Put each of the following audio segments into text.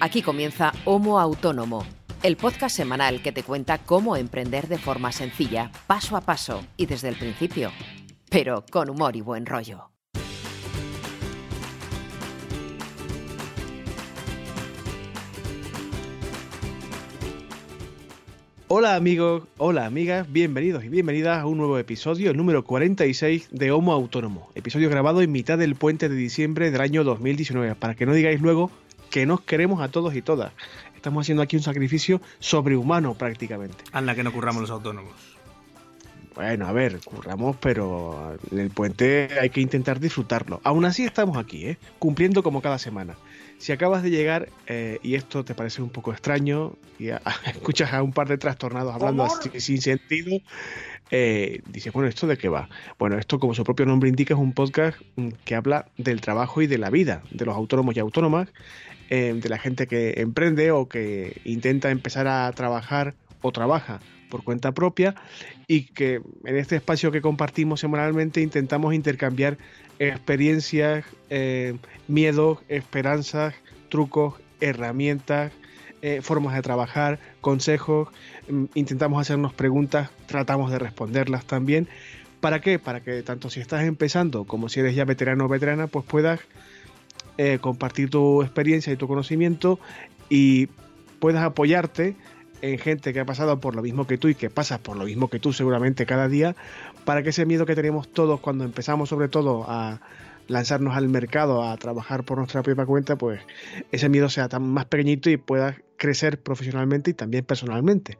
Aquí comienza Homo Autónomo, el podcast semanal que te cuenta cómo emprender de forma sencilla, paso a paso y desde el principio, pero con humor y buen rollo. Hola amigos, hola amigas, bienvenidos y bienvenidas a un nuevo episodio, el número 46 de Homo Autónomo, episodio grabado en mitad del puente de diciembre del año 2019, para que no digáis luego que nos queremos a todos y todas. Estamos haciendo aquí un sacrificio sobrehumano prácticamente. Anda que no curramos los autónomos. Bueno, a ver, curramos, pero en el puente hay que intentar disfrutarlo. Aún así estamos aquí, ¿eh? cumpliendo como cada semana. Si acabas de llegar eh, y esto te parece un poco extraño y escuchas a un par de trastornados hablando así, sin sentido, eh, dices, bueno, ¿esto de qué va? Bueno, esto como su propio nombre indica es un podcast que habla del trabajo y de la vida de los autónomos y autónomas eh, de la gente que emprende o que intenta empezar a trabajar o trabaja por cuenta propia y que en este espacio que compartimos semanalmente intentamos intercambiar experiencias, eh, miedos, esperanzas, trucos, herramientas, eh, formas de trabajar, consejos, mm, intentamos hacernos preguntas, tratamos de responderlas también. ¿Para qué? Para que tanto si estás empezando como si eres ya veterano o veterana, pues puedas eh, compartir tu experiencia y tu conocimiento y puedas apoyarte en gente que ha pasado por lo mismo que tú y que pasa por lo mismo que tú seguramente cada día, para que ese miedo que tenemos todos cuando empezamos sobre todo a lanzarnos al mercado, a trabajar por nuestra propia cuenta, pues ese miedo sea tan más pequeñito y pueda crecer profesionalmente y también personalmente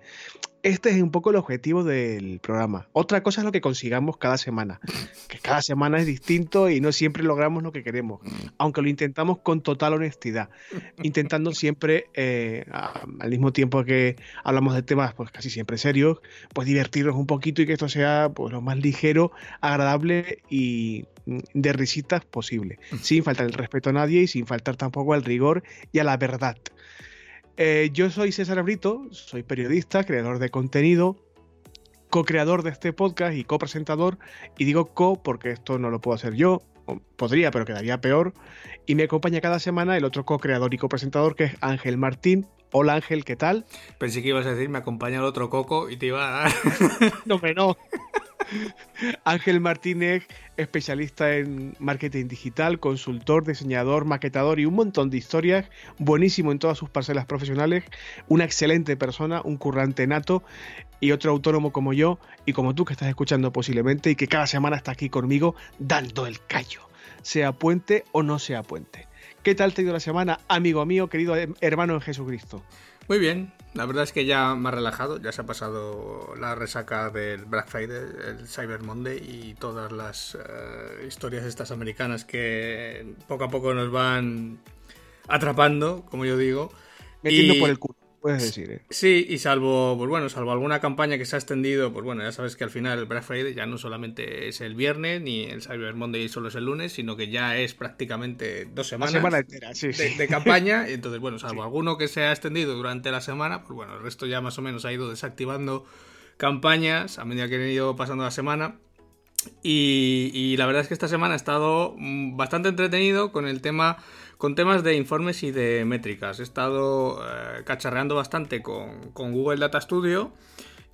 este es un poco el objetivo del programa. Otra cosa es lo que consigamos cada semana, que cada semana es distinto y no siempre logramos lo que queremos, aunque lo intentamos con total honestidad, intentando siempre, eh, al mismo tiempo que hablamos de temas pues casi siempre serios, pues divertirnos un poquito y que esto sea pues lo más ligero, agradable y de risitas posible, sin faltar el respeto a nadie y sin faltar tampoco al rigor y a la verdad. Eh, yo soy César Brito, soy periodista, creador de contenido, co-creador de este podcast y co-presentador. Y digo co porque esto no lo puedo hacer yo, podría, pero quedaría peor. Y me acompaña cada semana el otro co-creador y co-presentador que es Ángel Martín. Hola Ángel, ¿qué tal? Pensé que ibas a decir, me acompaña el otro coco y te iba a dar. no, me no. Ángel Martínez, especialista en marketing digital, consultor, diseñador, maquetador y un montón de historias, buenísimo en todas sus parcelas profesionales, una excelente persona, un currante nato y otro autónomo como yo y como tú que estás escuchando posiblemente y que cada semana está aquí conmigo dando el callo, sea puente o no sea puente. ¿Qué tal te ha ido la semana, amigo mío, querido hermano en Jesucristo? Muy bien, la verdad es que ya más relajado, ya se ha pasado la resaca del Black Friday, el Cyber Monday y todas las eh, historias estas americanas que poco a poco nos van atrapando, como yo digo. Metiendo por el culo puedes decir. ¿eh? Sí, y salvo, pues bueno, salvo alguna campaña que se ha extendido, pues bueno, ya sabes que al final el Black Friday ya no solamente es el viernes ni el Cyber Monday solo es el lunes, sino que ya es prácticamente dos semanas semana entera, sí, de, campaña. Entonces, bueno, salvo alguno que se ha extendido durante la semana, pues bueno, el resto ya más o menos ha ido desactivando campañas a medida que han ido pasando la semana. Y, y la verdad es que esta semana ha estado mm, bastante entretenido con el tema con temas de informes y de métricas. He estado eh, cacharreando bastante con, Google Data Studio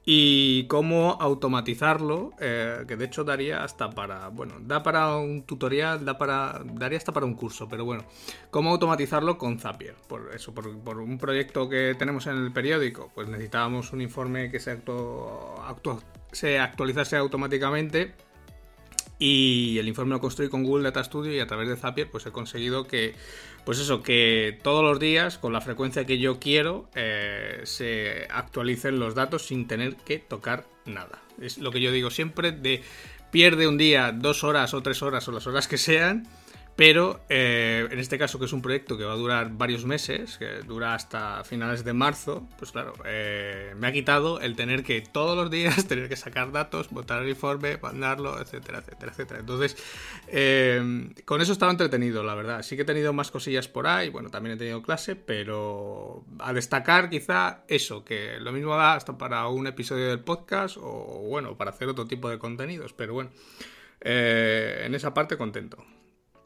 y cómo automatizarlo, eh, que de hecho daría hasta para, bueno, da para un tutorial, da para, daría hasta para un curso, pero bueno, cómo automatizarlo con Zapier. Por eso, por, un proyecto que tenemos en el periódico, pues necesitábamos un informe que se, se actualizase automáticamente y el informe lo construí con Google Data Studio y a través de Zapier pues he conseguido que, pues eso, que todos los días, con la frecuencia que yo quiero, eh, se actualicen los datos sin tener que tocar nada. Es lo que yo digo siempre de pierde un día dos horas o tres horas o las horas que sean pero eh, en este caso, que es un proyecto que va a durar varios meses, que dura hasta finales de marzo, pues claro, eh, me ha quitado el tener que todos los días tener que sacar datos, votar el informe, mandarlo, etcétera, etcétera, etcétera. Entonces, eh, con eso estaba entretenido, la verdad. Sí que he tenido más cosillas por ahí, bueno, también he tenido clase, pero a destacar quizá eso, que lo mismo da hasta para un episodio del podcast o bueno, para hacer otro tipo de contenidos, pero bueno, en esa parte contento.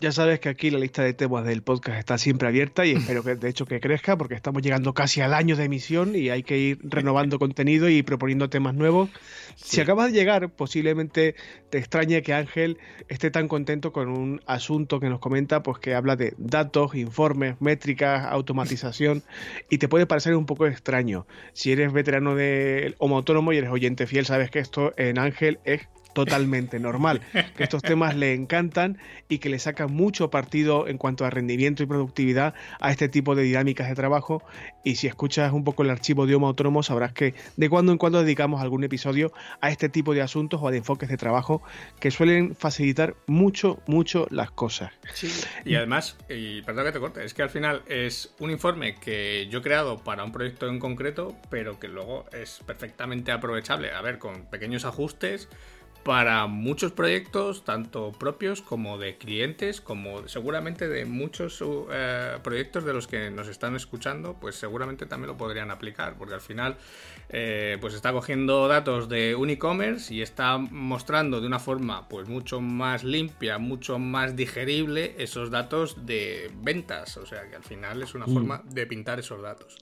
Ya sabes que aquí la lista de temas del podcast está siempre abierta y espero que de hecho que crezca porque estamos llegando casi al año de emisión y hay que ir renovando contenido y proponiendo temas nuevos. Si acabas de llegar, posiblemente te extrañe que Ángel esté tan contento con un asunto que nos comenta, pues que habla de datos, informes, métricas, automatización y te puede parecer un poco extraño. Si eres veterano de Homo Autónomo y eres oyente fiel, sabes que esto en Ángel es totalmente normal, que estos temas le encantan y que le sacan mucho partido en cuanto a rendimiento y productividad a este tipo de dinámicas de trabajo. Y si escuchas un poco el archivo de Homo Autónomo, sabrás que de cuando en cuando dedicamos algún episodio a este tipo de asuntos o de enfoques de trabajo que suelen facilitar mucho, mucho las cosas. Y además, y perdón que te corte, es que al final es un informe que yo he creado para un proyecto en concreto, pero que luego es perfectamente aprovechable. A ver, con pequeños ajustes para muchos proyectos, tanto propios como de clientes, como seguramente de muchos eh, proyectos de los que nos están escuchando, pues seguramente también lo podrían aplicar, porque al final eh, pues está cogiendo datos de un e-commerce y está mostrando de una forma pues mucho más limpia, mucho más digerible esos datos de ventas, o sea que al final es una mm. forma de pintar esos datos.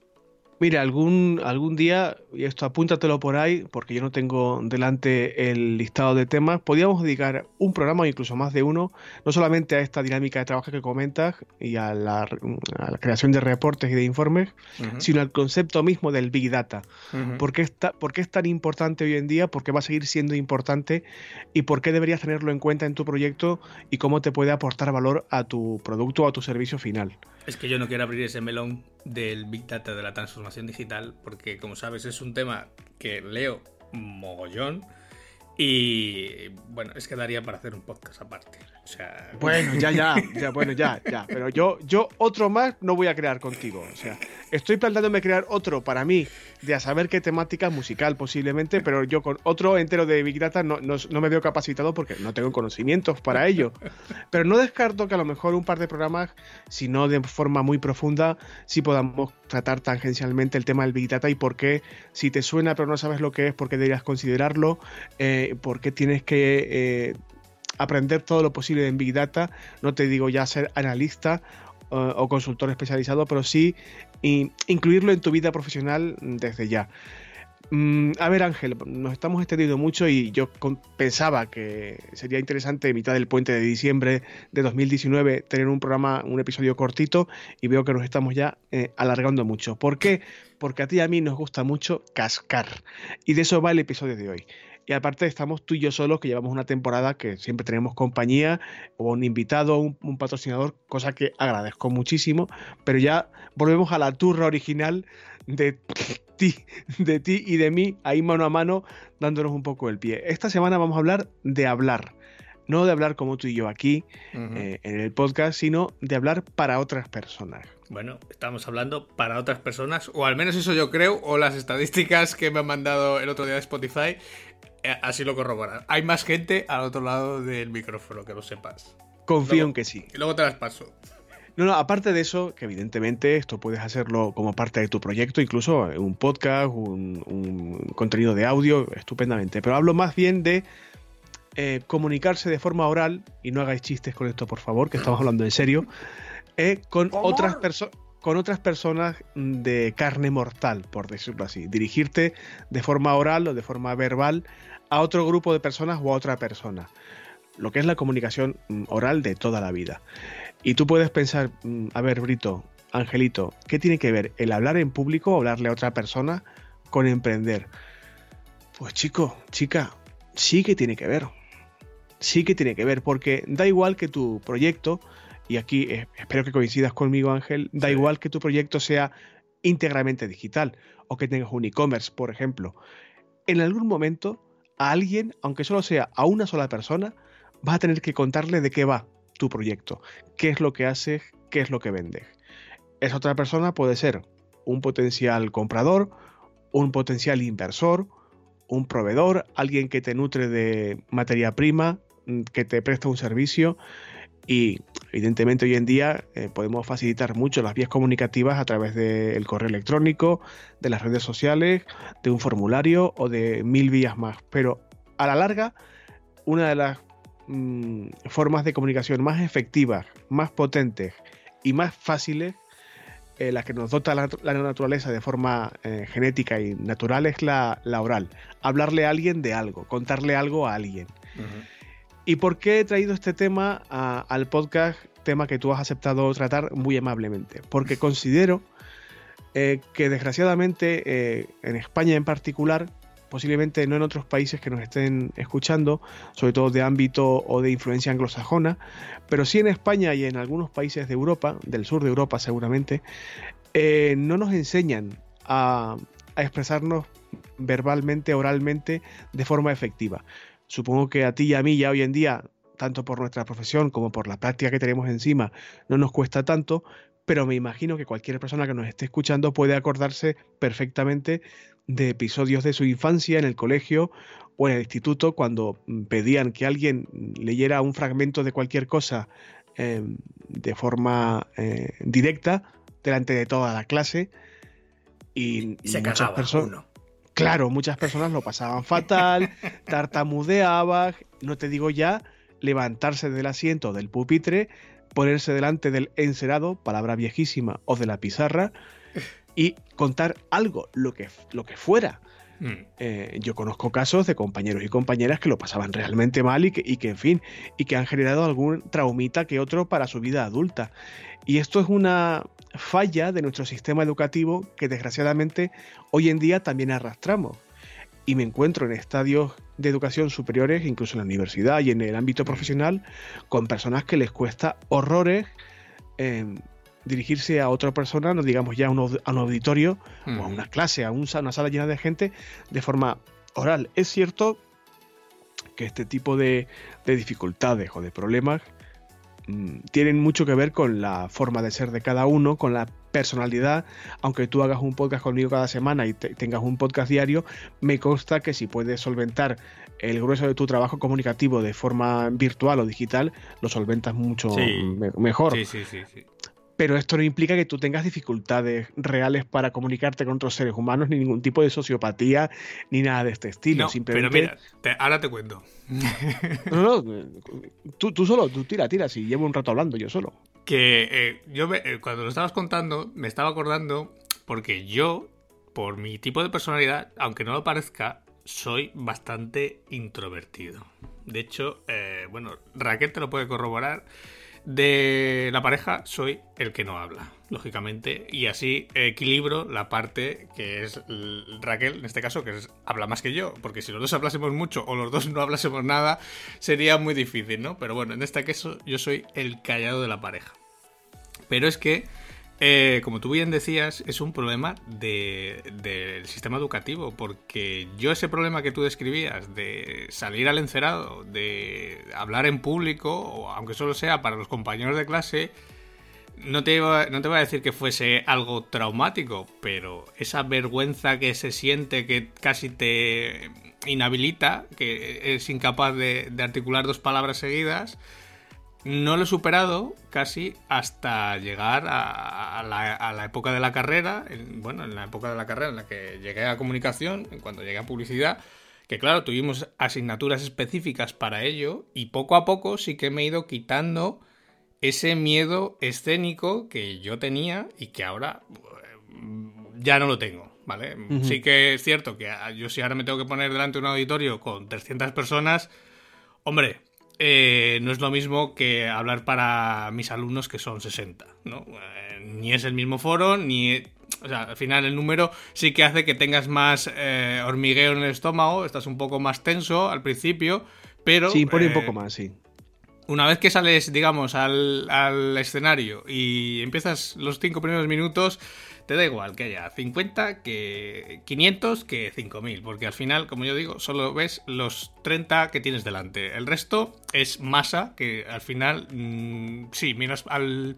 Mira, algún, algún día, y esto apúntatelo por ahí, porque yo no tengo delante el listado de temas, podríamos dedicar un programa o incluso más de uno, no solamente a esta dinámica de trabajo que comentas y a la, creación de reportes y de informes, sino al concepto mismo del Big Data. ¿Por, qué está, ¿Por qué es tan importante hoy en día? ¿Por qué va a seguir siendo importante? ¿Y por qué deberías tenerlo en cuenta en tu proyecto? ¿Y cómo te puede aportar valor a tu producto o a tu servicio final? Es que yo no quiero abrir ese melón del Big Data de la transformación digital, porque como sabes es un tema que leo mogollón y bueno, es que daría para hacer un podcast aparte. Bueno, ya, ya, ya, bueno, ya, ya. Pero yo, yo otro más no voy a crear contigo. O sea, estoy planteándome crear otro para mí, de a saber qué temática musical posiblemente, pero yo con otro entero de Big Data no, no, me veo capacitado porque no tengo conocimientos para ello. Pero no descarto que a lo mejor un par de programas, si no de forma muy profunda, sí podamos tratar tangencialmente el tema del Big Data y por qué, si te suena pero no sabes lo que es, por qué deberías considerarlo, eh, por qué tienes que eh, aprender todo lo posible en Big Data. No te digo ya ser analista eh, o consultor especializado, pero sí incluirlo en tu vida profesional desde ya. Mm, a ver, Ángel, nos estamos extendiendo mucho y yo pensaba que sería interesante, en mitad del puente de diciembre de 2019, tener un programa, un episodio cortito y veo que nos estamos ya eh, alargando mucho. ¿Por qué? Porque a ti y a mí nos gusta mucho cascar. Y de eso va el episodio de hoy. Y aparte estamos tú y yo solos, que llevamos una temporada que siempre tenemos compañía, o un invitado, un, un patrocinador, cosa que agradezco muchísimo. Pero ya volvemos a la turra original de ti, de ti y de mí, ahí mano a mano, dándonos un poco el pie. Esta semana vamos a hablar de hablar. No de hablar como tú y yo aquí eh, en el podcast, sino de hablar para otras personas. Bueno, estamos hablando para otras personas, o al menos eso yo creo, o las estadísticas que me han mandado el otro día de Spotify eh, así lo corroboran. Hay más gente al otro lado del micrófono, que lo sepas. Confío en que sí. Y luego te las paso. No, no, aparte de eso, que evidentemente esto puedes hacerlo como parte de tu proyecto, incluso un podcast, un, contenido de audio, estupendamente. Pero hablo más bien de eh, comunicarse de forma oral, y no hagáis chistes con esto, por favor, que estamos hablando en serio, eh, con otras personas con otras personas de carne mortal, por decirlo así. Dirigirte de forma oral o de forma verbal a otro grupo de personas o a otra persona. Lo que es la comunicación mm, oral de toda la vida. Y tú puedes pensar, mm, a ver, Brito, Angelito, ¿qué tiene que ver el hablar en público o hablarle a otra persona con emprender? Pues chico, chica, sí que tiene que ver. Sí que tiene que ver, porque da igual que tu proyecto, y aquí eh, espero que coincidas conmigo Ángel, da igual que tu proyecto sea íntegramente digital o que tengas un e-commerce, por ejemplo. En algún momento a alguien, aunque solo sea a una sola persona, vas a tener que contarle de qué va tu proyecto, qué es lo que haces, qué es lo que vendes. Esa otra persona puede ser un potencial comprador, un potencial inversor, un proveedor, alguien que te nutre de materia prima, mm, que te presta un servicio y evidentemente hoy en día eh, podemos facilitar mucho las vías comunicativas a través del correo electrónico, de las redes sociales, de un formulario o de mil vías más. Pero a la larga, una de las mm, formas de comunicación más efectivas, más potentes y más fáciles, eh, las que nos dota la, naturaleza de forma eh, genética y natural es la, oral. Hablarle a alguien de algo, contarle algo a alguien. ¿Y por qué he traído este tema al podcast? Tema que tú has aceptado tratar muy amablemente. Porque considero eh, que desgraciadamente en España en particular posiblemente no en otros países que nos estén escuchando, sobre todo de ámbito o de influencia anglosajona, pero sí en España y en algunos países de Europa, del sur de Europa seguramente, eh, no nos enseñan a, expresarnos verbalmente, oralmente, de forma efectiva. Supongo que a ti y a mí ya hoy en día, tanto por nuestra profesión como por la práctica que tenemos encima, no nos cuesta tanto, pero me imagino que cualquier persona que nos esté escuchando puede acordarse perfectamente de episodios de su infancia en el colegio o en el instituto cuando mm, pedían que alguien leyera un fragmento de cualquier cosa em, de forma eh, directa delante de toda la clase. Y, muchas personas claro muchas personas lo pasaban fatal tartamudeaban no te digo ya levantarse del asiento del pupitre ponerse delante del encerado palabra viejísima o de la pizarra y contar algo, lo que, lo que fuera. Mm. Eh, yo conozco casos de compañeros y compañeras que lo pasaban realmente mal y que, y que, en fin, y que han generado algún traumita que otro para su vida adulta. Y esto es una falla de nuestro sistema educativo que desgraciadamente hoy en día también arrastramos. Y me encuentro en estadios de educación superiores, incluso en la universidad y en el ámbito mm. profesional, con personas que les cuesta horrores eh, dirigirse a otra persona, no digamos ya a un, auditorio o a una clase, a una sala llena de gente, de forma oral. Es cierto que este tipo de, dificultades o de problemas mm, tienen mucho que ver con la forma de ser de cada uno, con la personalidad. Aunque tú hagas un podcast conmigo cada semana y tengas un podcast diario, me consta que si puedes solventar el grueso de tu trabajo comunicativo de forma virtual o digital, lo solventas mucho mejor. Sí, sí, sí, pero esto no implica que tú tengas dificultades reales para comunicarte con otros seres humanos, ni ningún tipo de sociopatía, ni nada de este estilo. Pero mira, ahora te cuento. No, no, tú, solo, tú tira, tira, si llevo un rato hablando yo solo. Que eh, yo eh, cuando lo estabas contando, me estaba acordando, porque yo, por mi tipo de personalidad, aunque no lo parezca, soy bastante introvertido. De hecho, eh, bueno, Raquel te lo puede corroborar de la pareja soy el que no habla, lógicamente, y así equilibro la parte que es Raquel, en este caso, que habla más que yo, porque si los dos hablásemos mucho o los dos no hablásemos nada, sería muy difícil, ¿no? Pero bueno, en este caso yo soy el callado de la pareja. Pero es que eh, como tú bien decías, es un problema del sistema educativo, porque yo ese problema que tú describías de salir al encerado, de hablar en público, aunque solo sea para los compañeros de clase, no te, te voy a decir que fuese algo traumático, pero esa vergüenza que se siente que casi te inhabilita, que es incapaz de articular dos palabras seguidas, no lo he superado casi hasta llegar a, la, época de la carrera, bueno, en la época de la carrera en la que llegué a comunicación, cuando llegué a publicidad, que claro, tuvimos asignaturas específicas para ello y poco a poco sí que me he ido quitando ese miedo escénico que yo tenía y que ahora mm, ya no lo tengo, ¿vale? Sí que es cierto que yo si ahora me tengo que poner delante de un auditorio con 300 personas, hombre, eh, no es lo mismo que hablar para mis alumnos que son 60, ¿no? Eh, ni es el mismo foro, ni... O sea, al final el número sí que hace que tengas más eh, hormigueo en el estómago, estás un poco más tenso al principio, pero... Sí, pone un poco más, sí. Una vez que sales, digamos, al, al escenario y empiezas los cinco primeros minutos, te da igual que haya 50, que 500, que 5000, porque al final, como yo digo, solo ves los 30 que tienes delante. El resto es masa que al final, mm, sí, miras al,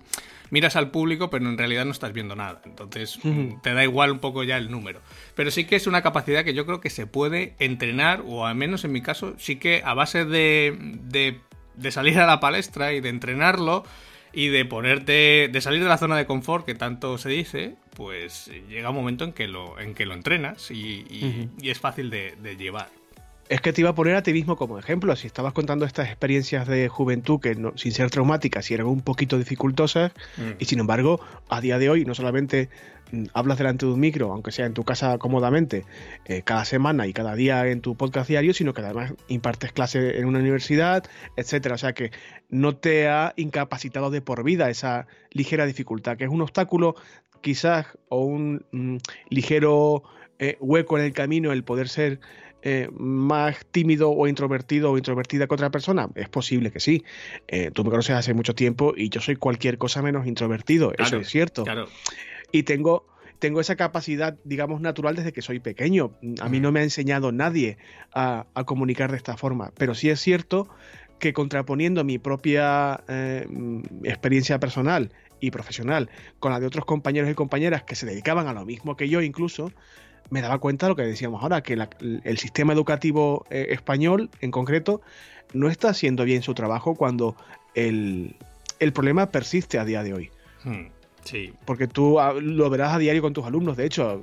miras al público, pero en realidad no estás viendo nada. Entonces, mm, te da igual un poco ya el número. Pero sí que es una capacidad que yo creo que se puede entrenar, o al menos en mi caso, sí que a base de, de, de salir a la palestra y de entrenarlo, y de ponerte, de salir de la zona de confort que tanto se dice, pues llega un momento en que lo, en que lo entrenas y, es fácil de, llevar. Es que te iba a poner a ti mismo como ejemplo. Si estabas contando estas experiencias de juventud que no, sin ser traumáticas y eran un poquito dificultosas, mm. y sin embargo, a día de hoy no solamente hablas delante de un micro, aunque sea en tu casa cómodamente, eh, cada semana y cada día en tu podcast diario, sino que además impartes clase en una universidad, etcétera. O sea que no te ha incapacitado de por vida esa ligera dificultad, que es un obstáculo quizás o un mm, ligero eh, hueco en el camino el poder ser eh, más tímido o introvertido o introvertida que otra persona? Es posible que sí. Eh, tú me conoces hace mucho tiempo y yo soy cualquier cosa menos introvertido, eso es cierto. Y tengo, tengo esa capacidad, digamos, natural desde que soy pequeño. A mí no me ha enseñado nadie a, comunicar de esta forma, pero sí es cierto que contraponiendo mi propia eh, experiencia personal y profesional con la de otros compañeros y compañeras que se dedicaban a lo mismo que yo incluso, me daba cuenta de lo que decíamos ahora, que el sistema educativo eh, español en concreto no está haciendo bien su trabajo cuando el, problema persiste a día de hoy. Hmm, sí. Porque tú ah, lo verás a diario con tus alumnos. De hecho,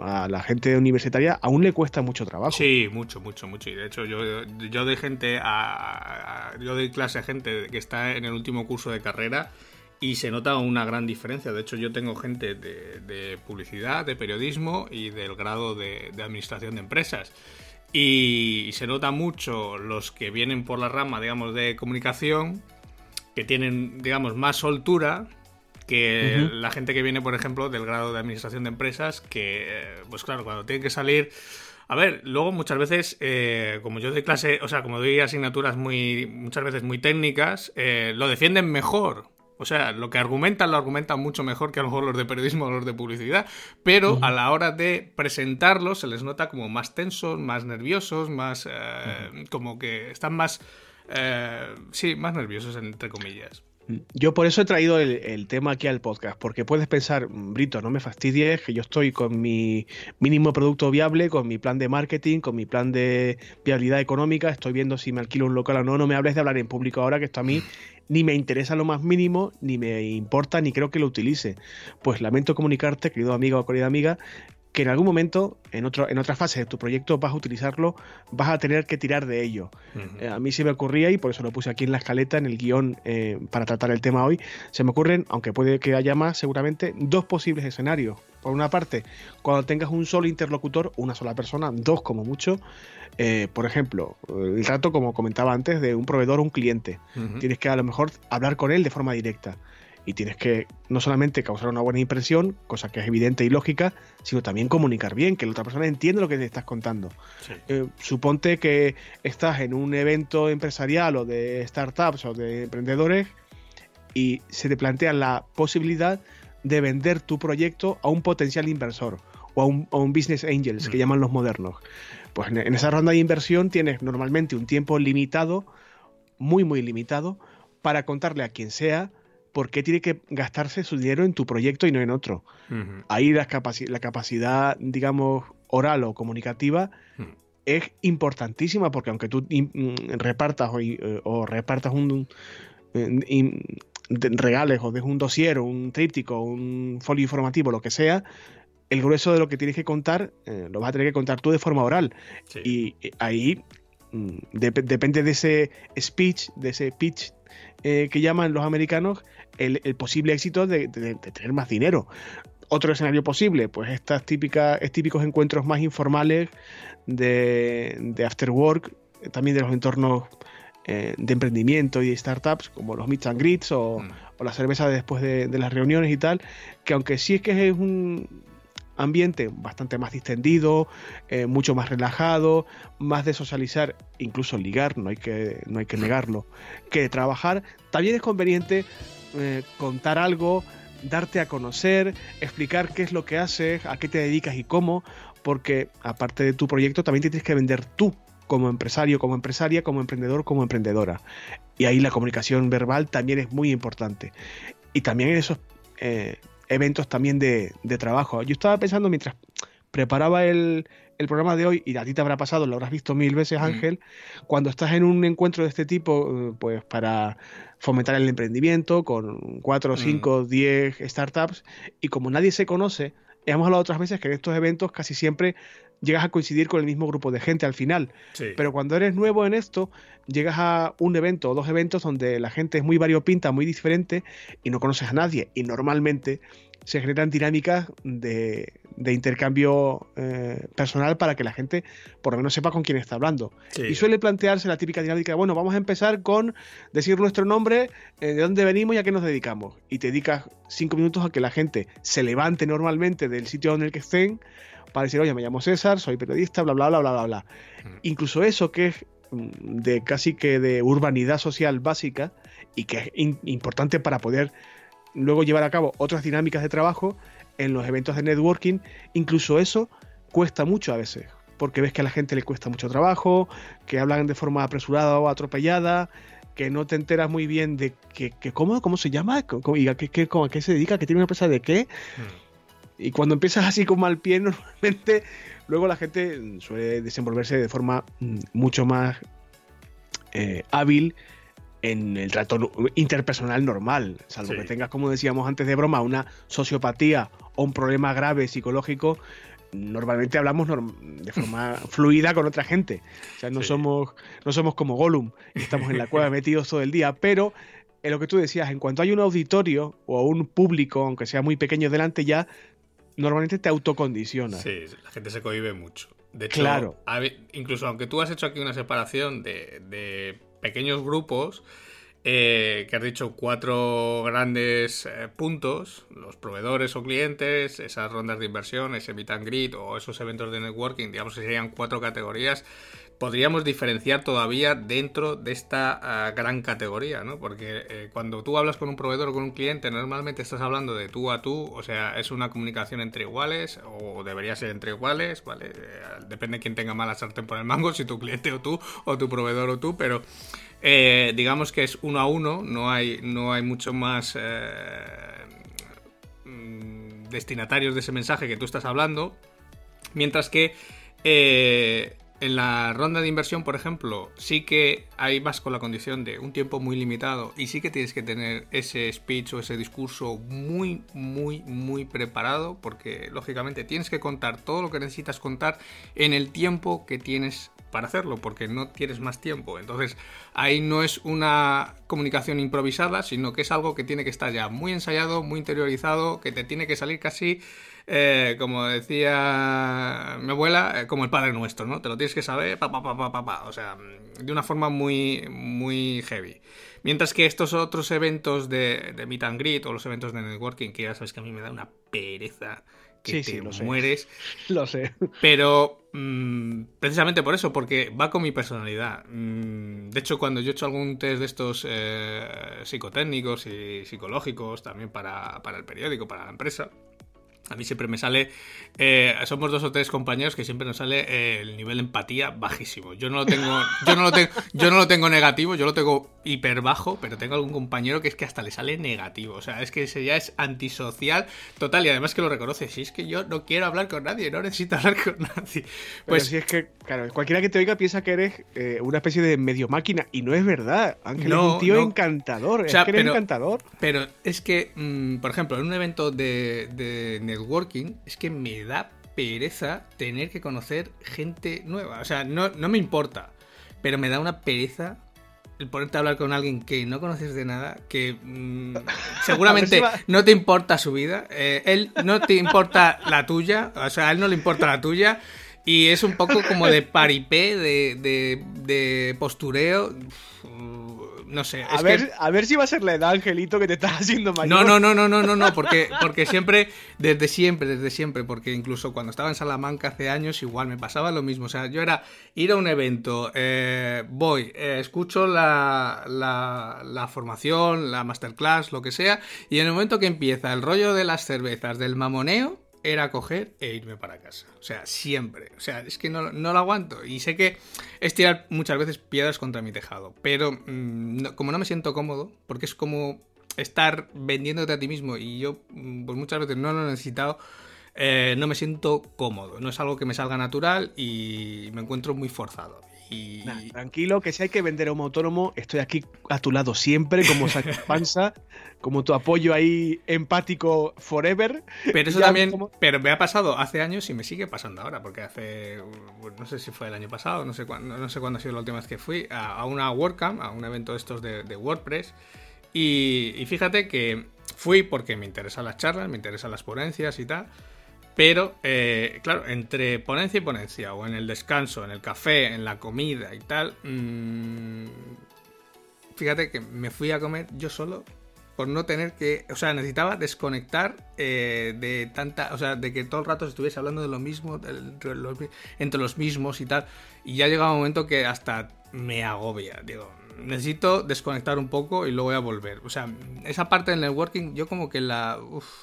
a la gente universitaria aún le cuesta mucho trabajo. Sí, mucho, mucho, mucho. Y de hecho, yo, yo doy gente a, yo doy clase a gente que está en el último curso de carrera y se nota una gran diferencia. De hecho, yo tengo gente de, publicidad, de periodismo y del grado de, administración de empresas. Y se nota mucho los que vienen por la rama, digamos, de comunicación, que tienen, digamos, más soltura que la gente que viene, por ejemplo, del grado de administración de empresas, que, eh, pues claro, cuando tienen que salir... A ver, luego muchas veces, eh, como yo doy clase, o sea, como doy asignaturas muy, muchas veces muy técnicas, eh, lo defienden mejor. O sea, lo que argumentan lo argumentan mucho mejor que a lo mejor los de periodismo o los de publicidad, pero a la hora de presentarlos se les nota como más tensos, más nerviosos, más... Eh, como que están más... Eh, sí, más nerviosos, entre comillas. Yo por eso he traído el, tema aquí al podcast, porque puedes pensar, Brito, no me fastidies, que yo estoy con mi mínimo producto viable, con mi plan de marketing, con mi plan de viabilidad económica, estoy viendo si me alquilo un local o no, no me hables de hablar en público ahora, que esto a mí ni me interesa lo más mínimo, ni me importa, ni creo que lo utilice. Pues lamento comunicarte, querido amigo o querida amiga, que en algún momento, en, otro, en otra fase de tu proyecto, vas a utilizarlo, vas a tener que tirar de ello. Eh, a mí se me ocurría, y por eso lo puse aquí en la escaleta, en el guion, eh, para tratar el tema hoy, se me ocurren, aunque puede que haya más, seguramente, dos posibles escenarios. Por una parte, cuando tengas un solo interlocutor, una sola persona, dos como mucho, eh, por ejemplo, el trato, como comentaba antes, de un proveedor o un cliente. Tienes que a lo mejor hablar con él de forma directa. Y tienes que no solamente causar una buena impresión, cosa que es evidente y lógica, sino también comunicar bien, que la otra persona entienda lo que te estás contando. Eh, suponte que estás en un evento empresarial o de startups o de emprendedores y se te plantea la posibilidad de vender tu proyecto a un potencial inversor o a un, business angels, que mm. llaman los modernos. Pues en, esa ronda de inversión tienes normalmente un tiempo limitado, muy, muy limitado, para contarle a quien sea por qué tiene que gastarse su dinero en tu proyecto y no en otro. Ahí la, la, capacidad, digamos, oral o comunicativa es importantísima porque aunque tú mm, repartas eh, o, repartas un... regales o dejes un dossier, un tríptico, un folio informativo, lo que sea, el grueso de lo que tienes que contar eh, lo vas a tener que contar tú de forma oral. Y eh, ahí mm, depende de ese speech, de ese pitch eh, que llaman los americanos, el, posible éxito de, tener más dinero. Otro escenario posible, pues estas típicas, típicos encuentros más informales de, after work, también de los entornos de emprendimiento y de startups, como los meet and greets o, mm. o la cerveza después de, las reuniones y tal, que aunque sí es que es un, ambiente bastante más distendido, eh, mucho más relajado, más de socializar, incluso ligar, no hay que, no hay que negarlo, que trabajar, también es conveniente eh, contar algo, darte a conocer, explicar qué es lo que haces, a qué te dedicas y cómo, porque aparte de tu proyecto también tienes que vender tú como empresario, como empresaria, como emprendedor, como emprendedora. Y ahí la comunicación verbal también es muy importante. Y también en esos eh, eventos también de, trabajo. Yo estaba pensando mientras preparaba el, programa de hoy, y a ti te habrá pasado, lo habrás visto mil veces, mm. Ángel, cuando estás en un encuentro de este tipo, eh, pues para fomentar el emprendimiento con cuatro, mm. cinco, diez startups, y como nadie se conoce, hemos hablado otras veces que en estos eventos casi siempre llegas a coincidir con el mismo grupo de gente al final. Pero cuando eres nuevo en esto, llegas a un evento o dos eventos donde la gente es muy variopinta, muy diferente y no conoces a nadie. Y normalmente se generan dinámicas de, intercambio eh, personal para que la gente por lo menos sepa con quién está hablando. Y suele plantearse la típica dinámica, bueno, vamos a empezar con decir nuestro nombre, eh, de dónde venimos y a qué nos dedicamos. Y te dedicas cinco minutos a que la gente se levante normalmente del sitio en el que estén para decir, oye, me llamo César, soy periodista, bla, bla, bla, bla, bla, bla. Mm. Incluso eso que es mm, de casi que de urbanidad social básica y que es importante para poder luego llevar a cabo otras dinámicas de trabajo en los eventos de networking, incluso eso cuesta mucho a veces, porque ves que a la gente le cuesta mucho trabajo, que hablan de forma apresurada o atropellada, que no te enteras muy bien de que, cómo, cómo se llama, y a qué, a qué se dedica, que tiene una empresa de qué. Mm. Y cuando empiezas así con mal pie, normalmente luego la gente suele desenvolverse de forma mm, mucho más eh, hábil en el trato interpersonal normal, salvo que tengas, como decíamos antes de broma, una sociopatía o un problema grave psicológico, normalmente hablamos de forma fluida con otra gente. O sea, no, somos, no somos como Gollum y estamos en la cueva metidos todo el día, pero en lo que tú decías, en cuanto hay un auditorio o un público, aunque sea muy pequeño delante, ya normalmente te autocondiciona. Sí, la gente se cohibe mucho. De hecho, claro. incluso aunque tú has hecho aquí una separación de, pequeños grupos, eh, que has dicho cuatro grandes eh, puntos, los proveedores o clientes, esas rondas de inversión, ese meet and greet o esos eventos de networking, digamos que serían cuatro categorías podríamos diferenciar todavía dentro de esta ah, gran categoría, ¿no? Porque eh, cuando tú hablas con un proveedor o con un cliente, normalmente estás hablando de tú a tú, o sea, es una comunicación entre iguales, o debería ser entre iguales, ¿vale? Eh, depende de quién tenga mala sartén por el mango, si tu cliente o tú, o tu proveedor o tú, pero eh, digamos que es uno a uno, no hay, no hay mucho más mm, destinatarios de ese mensaje que tú estás hablando, mientras que en la ronda de inversión, por ejemplo, sí que ahí vas con la condición de un tiempo muy limitado y sí que tienes que tener ese speech o ese discurso muy, muy, muy preparado porque lógicamente tienes que contar todo lo que necesitas contar en el tiempo que tienes para hacerlo porque no tienes más tiempo. Entonces ahí no es una comunicación improvisada, sino que es algo que tiene que estar ya muy ensayado, muy interiorizado, que te tiene que salir casi eh, como decía mi abuela, eh, como el Padre Nuestro, ¿no? Te lo tienes que saber, pa, pa, pa, pa, pa, o sea, de una forma muy, muy heavy. Mientras que estos otros eventos de, de Meet and Greet o los eventos de networking, que ya sabes que a mí me da una pereza que te mueres. Lo sé. Pero mm, precisamente por eso, porque va con mi personalidad. Mm, de hecho, cuando yo he hecho algún test de estos eh, psicotécnicos y psicológicos, también para, para el periódico, para la empresa, a mí siempre me sale. Eh, somos dos o tres compañeros que siempre nos sale eh, el nivel de empatía bajísimo. Yo no lo tengo. Yo no lo tengo. Yo no lo tengo negativo, yo lo tengo hiper bajo, pero tengo algún compañero que es que hasta le sale negativo. O sea, es que ese ya es antisocial total. Y además que lo reconoce. Si es que yo no quiero hablar con nadie, no necesito hablar con nadie. Pues si es que, claro, cualquiera que te oiga piensa que eres eh, una especie de medio máquina. Y no es verdad. Ángel es un tío encantador. es que eres encantador. Pero es que, mm, por ejemplo, en un evento de, de networking es que me da pereza tener que conocer gente nueva. O sea, no, me importa, pero me da una pereza el ponerte a hablar con alguien que no conoces de nada, que mm, seguramente no te importa su vida, eh, él no te importa la tuya, o sea, a él no le importa la tuya, y es un poco como de paripé, de, de, de postureo no sé. A, ver, a ver si va a ser la edad, Angelito, que te estás haciendo mayor. No, no, no, no, no, no, no, porque, porque siempre, desde siempre, desde siempre, porque incluso cuando estaba en Salamanca hace años, igual me pasaba lo mismo. O sea, yo era ir a un evento, eh, voy, eh, escucho la, la, la formación, la masterclass, lo que sea, y en el momento que empieza el rollo de las cervezas, del mamoneo, era coger e irme para casa. O sea, siempre. O sea, es que no, lo aguanto. Y sé que es tirar muchas veces piedras contra mi tejado. Pero mm, como no me siento cómodo, porque es como estar vendiéndote a ti mismo y yo mm, pues muchas veces no lo he necesitado, eh, no me siento cómodo. No es algo que me salga natural y me encuentro muy forzado. Y... tranquilo, que si hay que vender a un autónomo, estoy aquí a tu lado siempre, como Panza, como tu apoyo ahí empático forever. Pero eso también, pero me ha pasado hace años y me sigue pasando ahora, porque hace, no sé si fue el año pasado, no sé cuándo, no sé cuándo ha sido la última vez que fui a, una WordCamp, a un evento de estos de, WordPress, y, y fíjate que fui porque me interesan las charlas, me interesan las ponencias y tal. Pero, eh, claro, entre ponencia y ponencia, o en el descanso, en el café, en la comida y tal, mmm, fíjate que me fui a comer yo solo por no tener que, o sea, necesitaba desconectar eh, de tanta, o sea, de que todo el rato estuviese hablando de lo mismo, entre los mismos y tal, y ya llegaba un momento que hasta me agobia, digo, necesito desconectar un poco y luego voy a volver. O sea, esa parte del networking, yo como que la...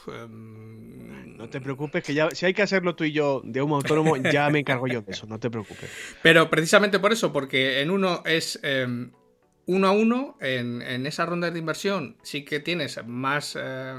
Em, no te preocupes, que ya si hay que hacerlo tú y yo de un autónomo, ya me encargo yo de eso, no te preocupes. Pero precisamente por eso, porque en uno es em, uno a uno, en, esa ronda de inversión sí que tienes más eh,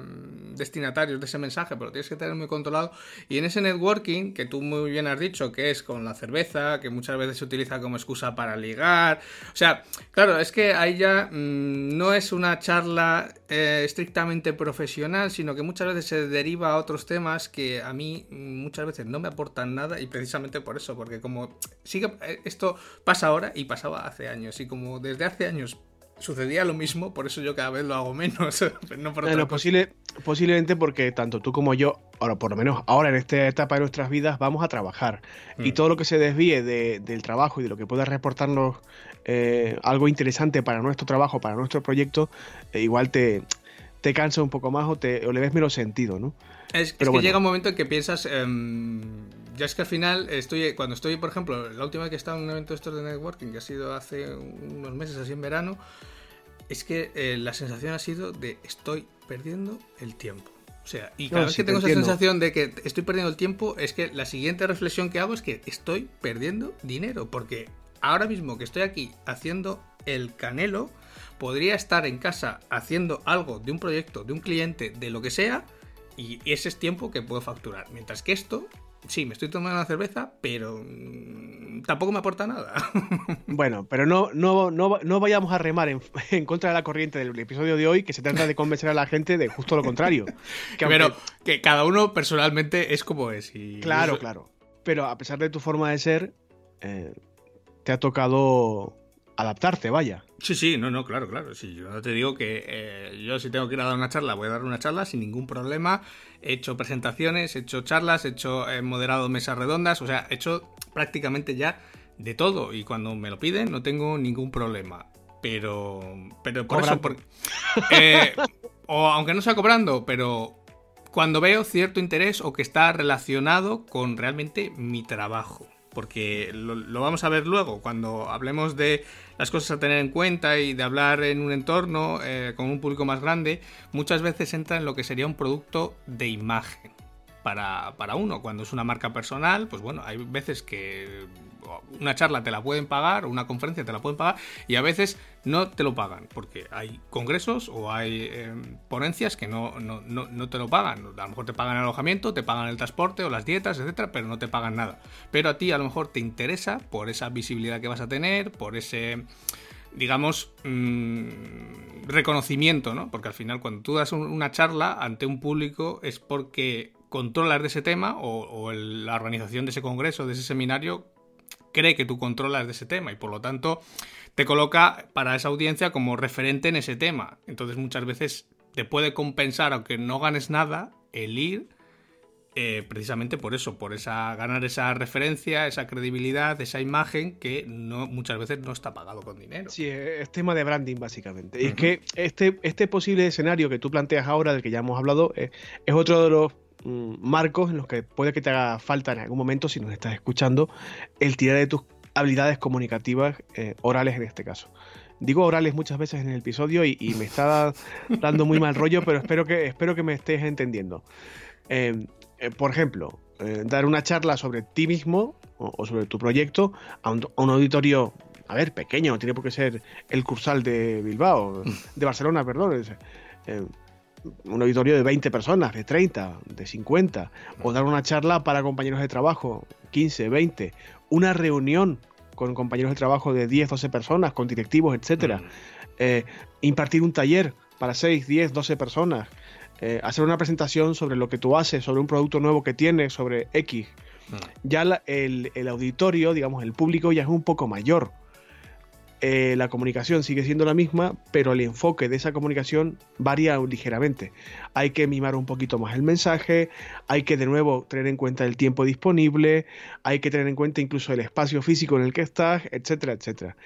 destinatarios de ese mensaje, pero tienes que tener muy controlado. Y en ese networking, que tú muy bien has dicho, que es con la cerveza, que muchas veces se utiliza como excusa para ligar. O sea, claro, es que ahí ya mm, no es una charla eh, estrictamente profesional, sino que muchas veces se deriva a otros temas que a mí mm, muchas veces no me aportan nada y precisamente por eso, porque como sigue, eh, esto pasa ahora y pasaba hace años y como desde hace años sucedía lo mismo, por eso yo cada vez lo hago menos. no por posible, posiblemente porque tanto tú como yo, ahora por lo menos ahora en esta etapa de nuestras vidas, vamos a trabajar. Y mm. todo lo que se desvíe del trabajo y de lo que pueda reportarnos eh, algo interesante para nuestro trabajo, para nuestro proyecto, eh, igual te, te cansa un poco más o, te, le ves menos sentido, ¿no? Es, que llega un momento en que piensas, em, ya es que al final, estoy cuando estoy, por ejemplo, la última vez que he estado en un evento de estos de networking, que ha sido hace unos meses, así en verano, es que eh, la sensación ha sido de estoy perdiendo el tiempo. O sea, y cada vez que tengo esa sensación de que estoy perdiendo el tiempo, es que la siguiente reflexión que hago es que estoy perdiendo dinero. Porque ahora mismo que estoy aquí haciendo el canelo, podría estar en casa haciendo algo de un proyecto, de un cliente, de lo que sea, y ese es tiempo que puedo facturar. Mientras que esto, sí, me estoy tomando una cerveza, pero mm, tampoco me aporta nada. Bueno, pero no, no, no, vayamos a remar en, contra de la corriente del episodio de hoy, que se trata de convencer a la gente de justo lo contrario. Que Pero que cada uno personalmente es como es. Y claro, claro. Pero a pesar de tu forma de ser, eh, te ha tocado adaptarte, vaya. Sí, sí, no, no, claro, claro. Sí, yo te digo que eh, yo si tengo que ir a dar una charla, voy a dar una charla sin ningún problema. He hecho presentaciones, he hecho charlas, he hecho he moderado mesas redondas, o sea, he hecho prácticamente ya de todo. Y cuando me lo piden, no tengo ningún problema. Pero, pero por eso, eh, o aunque no sea cobrando, pero cuando veo cierto interés o que está relacionado con realmente mi trabajo porque lo, vamos a ver luego cuando hablemos de las cosas a tener en cuenta y de hablar en un entorno eh, con un público más grande, muchas veces entra en lo que sería un producto de imagen para, para uno. Cuando es una marca personal, pues bueno, hay veces que una charla te la pueden pagar, una conferencia te la pueden pagar y a veces no te lo pagan porque hay congresos o hay em, ponencias que no, no, te lo pagan. A lo mejor te pagan el alojamiento, te pagan el transporte o las dietas, etcétera, pero no te pagan nada. Pero a ti a lo mejor te interesa por esa visibilidad que vas a tener, por ese digamos, mm, reconocimiento, ¿no? Porque al final cuando tú das una charla ante un público es porque controlas de ese tema o, la organización de ese congreso, de ese seminario, cree que tú controlas de ese tema y por lo tanto te coloca para esa audiencia como referente en ese tema. Entonces muchas veces te puede compensar, aunque no ganes nada, el ir eh, precisamente por eso, por esa ganar esa referencia, esa credibilidad, esa imagen que no, muchas veces no está pagado con dinero. Sí, es tema de branding básicamente. Y es que este, este posible escenario que tú planteas ahora, del que ya hemos hablado, eh, es otro de los marcos en los que puede que te haga falta en algún momento, si nos estás escuchando, el tirar de tus habilidades comunicativas, eh, orales en este caso. Digo orales muchas veces en el episodio y, me está dando muy mal rollo, pero espero que, espero que me estés entendiendo. Em, eh, por ejemplo, eh, dar una charla sobre ti mismo o, sobre tu proyecto a un, auditorio, a ver, pequeño, no tiene por qué ser el Cursal de Bilbao, de Barcelona, perdón un auditorio de 20 personas, de 30, de 50, o dar una charla para compañeros de trabajo, 15, 20, una reunión con compañeros de trabajo de 10, 12 personas, con directivos, etcétera. Mm. Eh, impartir un taller para 6, 10, 12 personas. Eh, hacer una presentación sobre lo que tú haces, sobre un producto nuevo que tienes, sobre X. Mm. Ya el, el, auditorio, digamos, el público ya es un poco mayor. Eh, la comunicación sigue siendo la misma, pero el enfoque de esa comunicación varía ligeramente. Hay que mimar un poquito más el mensaje, hay que de nuevo tener en cuenta el tiempo disponible, hay que tener en cuenta incluso el espacio físico en el que estás, etcétera, etcétera.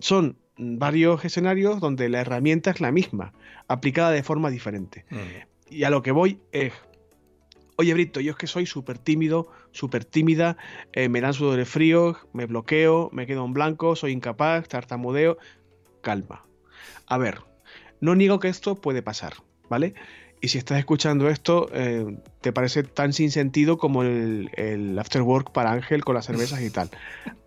Son varios escenarios donde la herramienta es la misma, aplicada de forma diferente. Y a lo que voy es, Oye, Brito, yo es que soy súper tímido, súper tímida, eh, me dan sudores fríos, me bloqueo, me quedo en blanco, soy incapaz, tartamudeo. Calma. A ver, no niego que esto puede pasar, ¿vale? Y si estás escuchando esto, eh, te parece tan sin sentido como el, el after work para Ángel con las cervezas y tal.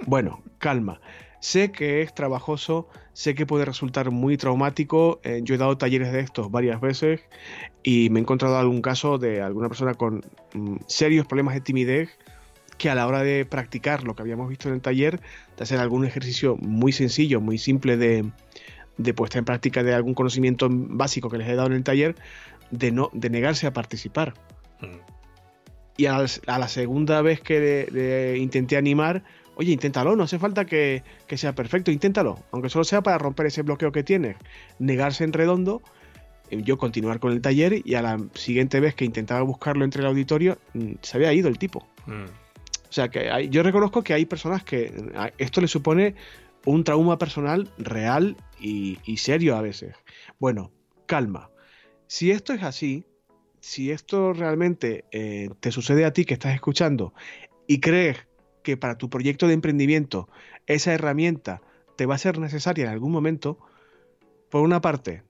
Bueno, calma. Sé que es trabajoso, sé que puede resultar muy traumático. Eh, yo he dado talleres de estos varias veces y me he encontrado algún caso de alguna persona con mm, serios problemas de timidez que a la hora de practicar lo que habíamos visto en el taller, de hacer algún ejercicio muy sencillo, muy simple de, puesta en práctica de algún conocimiento básico que les he dado en el taller, de, no, de negarse a participar. Mm. Y a la, segunda vez que intenté animar, Oye, inténtalo, no hace falta que, sea perfecto, inténtalo, aunque solo sea para romper ese bloqueo que tienes, negarse en redondo, eh, yo continuar con el taller y a la siguiente vez que intentaba buscarlo entre el auditorio, mm, se había ido el tipo. Mm. O sea, que yo reconozco que hay personas que esto le supone un trauma personal real y, serio a veces. Bueno, calma. Si esto es así, si esto realmente eh, te sucede a ti que estás escuchando y crees que para tu proyecto de emprendimiento esa herramienta te va a ser necesaria en algún momento, por una parte,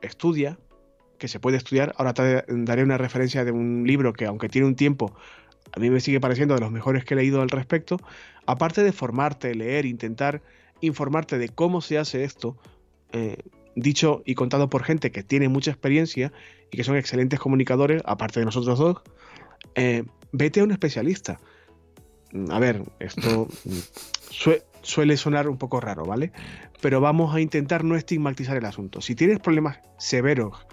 estudia, que se puede estudiar. Ahora te daré una referencia de un libro que, aunque tiene un tiempo, a mí me sigue pareciendo de los mejores que he leído al respecto. Aparte de formarte, leer, intentar informarte de cómo se hace esto, eh, dicho y contado por gente que tiene mucha experiencia y que son excelentes comunicadores, aparte de nosotros dos, eh, vete a un especialista. A ver, esto suele sonar un poco raro, ¿vale? Pero vamos a intentar no estigmatizar el asunto. Si tienes problemas severos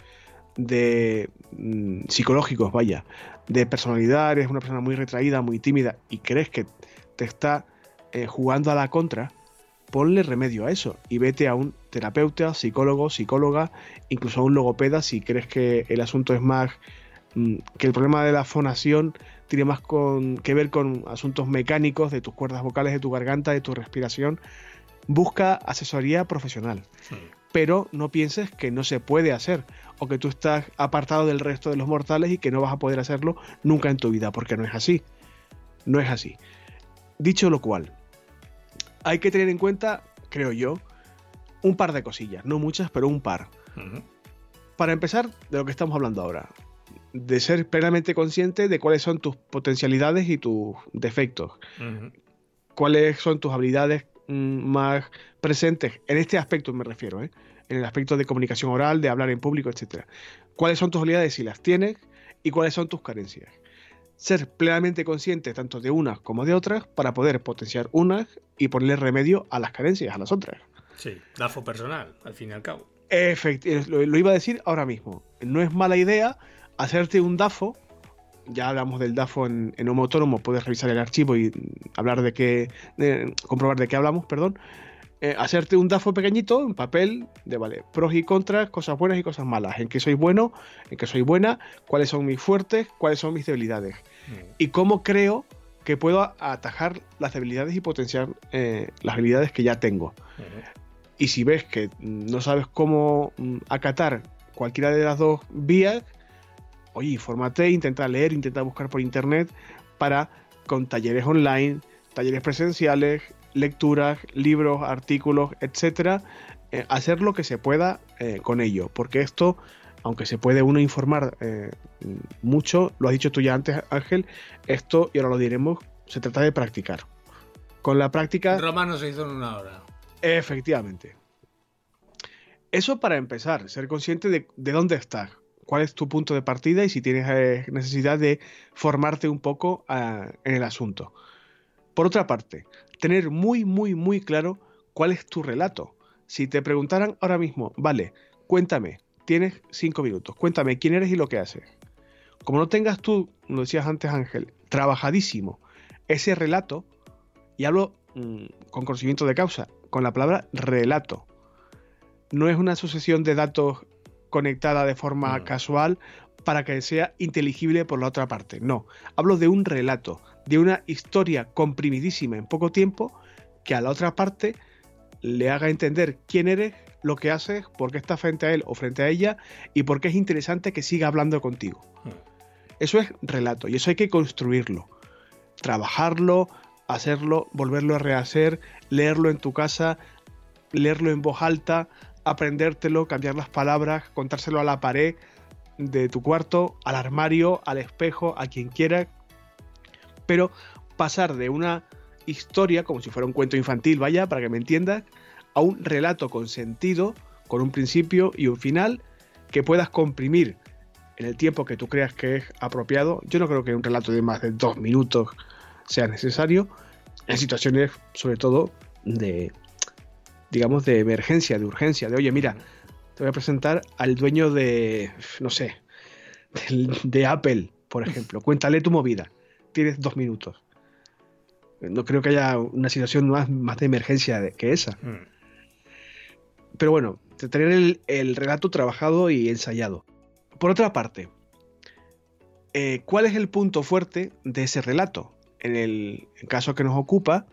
de mm, psicológicos, vaya, de personalidad, eres una persona muy retraída, muy tímida y crees que te está eh, jugando a la contra, ponle remedio a eso y vete a un terapeuta, psicólogo, psicóloga, incluso a un logopeda si crees que el asunto es más mm, que el problema de la fonación tiene más con, que ver con asuntos mecánicos de tus cuerdas vocales, de tu garganta, de tu respiración. Busca asesoría profesional. Pero no pienses que no se puede hacer o que tú estás apartado del resto de los mortales y que no vas a poder hacerlo nunca en tu vida, porque no es así. No es así. Dicho lo cual, hay que tener en cuenta, creo yo, un par de cosillas, no muchas, pero un par. Para empezar, de lo que estamos hablando ahora, de ser plenamente consciente de cuáles son tus potencialidades y tus defectos. Cuáles son tus habilidades mm, más presentes. En este aspecto me refiero, ¿eh? en el aspecto de comunicación oral, de hablar en público, etc. ¿Cuáles son tus habilidades si las tienes? Y cuáles son tus carencias. Ser plenamente consciente tanto de unas como de otras para poder potenciar unas y ponerle remedio a las carencias, a las otras. Sí, DAFO personal, al fin y al cabo. Efectivamente, lo, iba a decir ahora mismo. No es mala idea hacerte un DAFO, ya hablamos del DAFO en, en Homo Autónomo, puedes revisar el archivo y hablar de qué, comprobar de qué hablamos, perdón. Eh, hacerte un DAFO pequeñito en papel de vale, pros y contras, cosas buenas y cosas malas, en qué soy bueno, en qué soy buena, cuáles son mis fuertes, cuáles son mis debilidades mm. y cómo creo que puedo atajar las debilidades y potenciar eh, las habilidades que ya tengo. Y si ves que no sabes cómo mm, acatar cualquiera de las dos vías, oye, infórmate, intenta leer, intenta buscar por internet para con talleres online, talleres presenciales, lecturas, libros, artículos, etcétera, eh, hacer lo que se pueda eh, con ello, porque esto, aunque se puede uno informar eh, mucho, lo has dicho tú ya antes, Ángel, esto, y ahora lo diremos, se trata de practicar. Con la práctica. Romano se hizo en una hora. Efectivamente. Eso para empezar, ser consciente de, de dónde estás, cuál es tu punto de partida y si tienes eh, necesidad de formarte un poco ah, en el asunto. Por otra parte, tener muy, muy, muy claro cuál es tu relato. Si te preguntaran ahora mismo, vale, cuéntame, tienes cinco minutos, cuéntame quién eres y lo que haces. Como no tengas tú, lo decías antes Ángel, trabajadísimo ese relato, y hablo mm, con conocimiento de causa, con la palabra relato. No es una sucesión de datos conectada de forma casual para que sea inteligible por la otra parte. No, hablo de un relato, de una historia comprimidísima en poco tiempo que a la otra parte le haga entender quién eres, lo que haces, por qué estás frente a él o frente a ella y por qué es interesante que siga hablando contigo. Hmm. Eso es relato y eso hay que construirlo, trabajarlo, hacerlo, volverlo a rehacer, leerlo en tu casa, leerlo en voz alta, aprendértelo, cambiar las palabras, contárselo a la pared de tu cuarto, al armario, al espejo, a quien quiera, pero pasar de una historia, como si fuera un cuento infantil, vaya, para que me entiendas, a un relato con sentido, con un principio y un final, que puedas comprimir en el tiempo que tú creas que es apropiado. Yo no creo que un relato de más de dos minutos sea necesario, en situaciones sobre todo de, digamos, de emergencia, de urgencia, de, oye, mira, te voy a presentar al dueño de, no sé, de, Apple, por ejemplo. Cuéntale tu movida. Tienes dos minutos. No creo que haya una situación más, más de emergencia que esa. Mm. Pero bueno, tener el, el, relato trabajado y ensayado. Por otra parte, eh, ¿cuál es el punto fuerte de ese relato? En el caso que nos ocupa,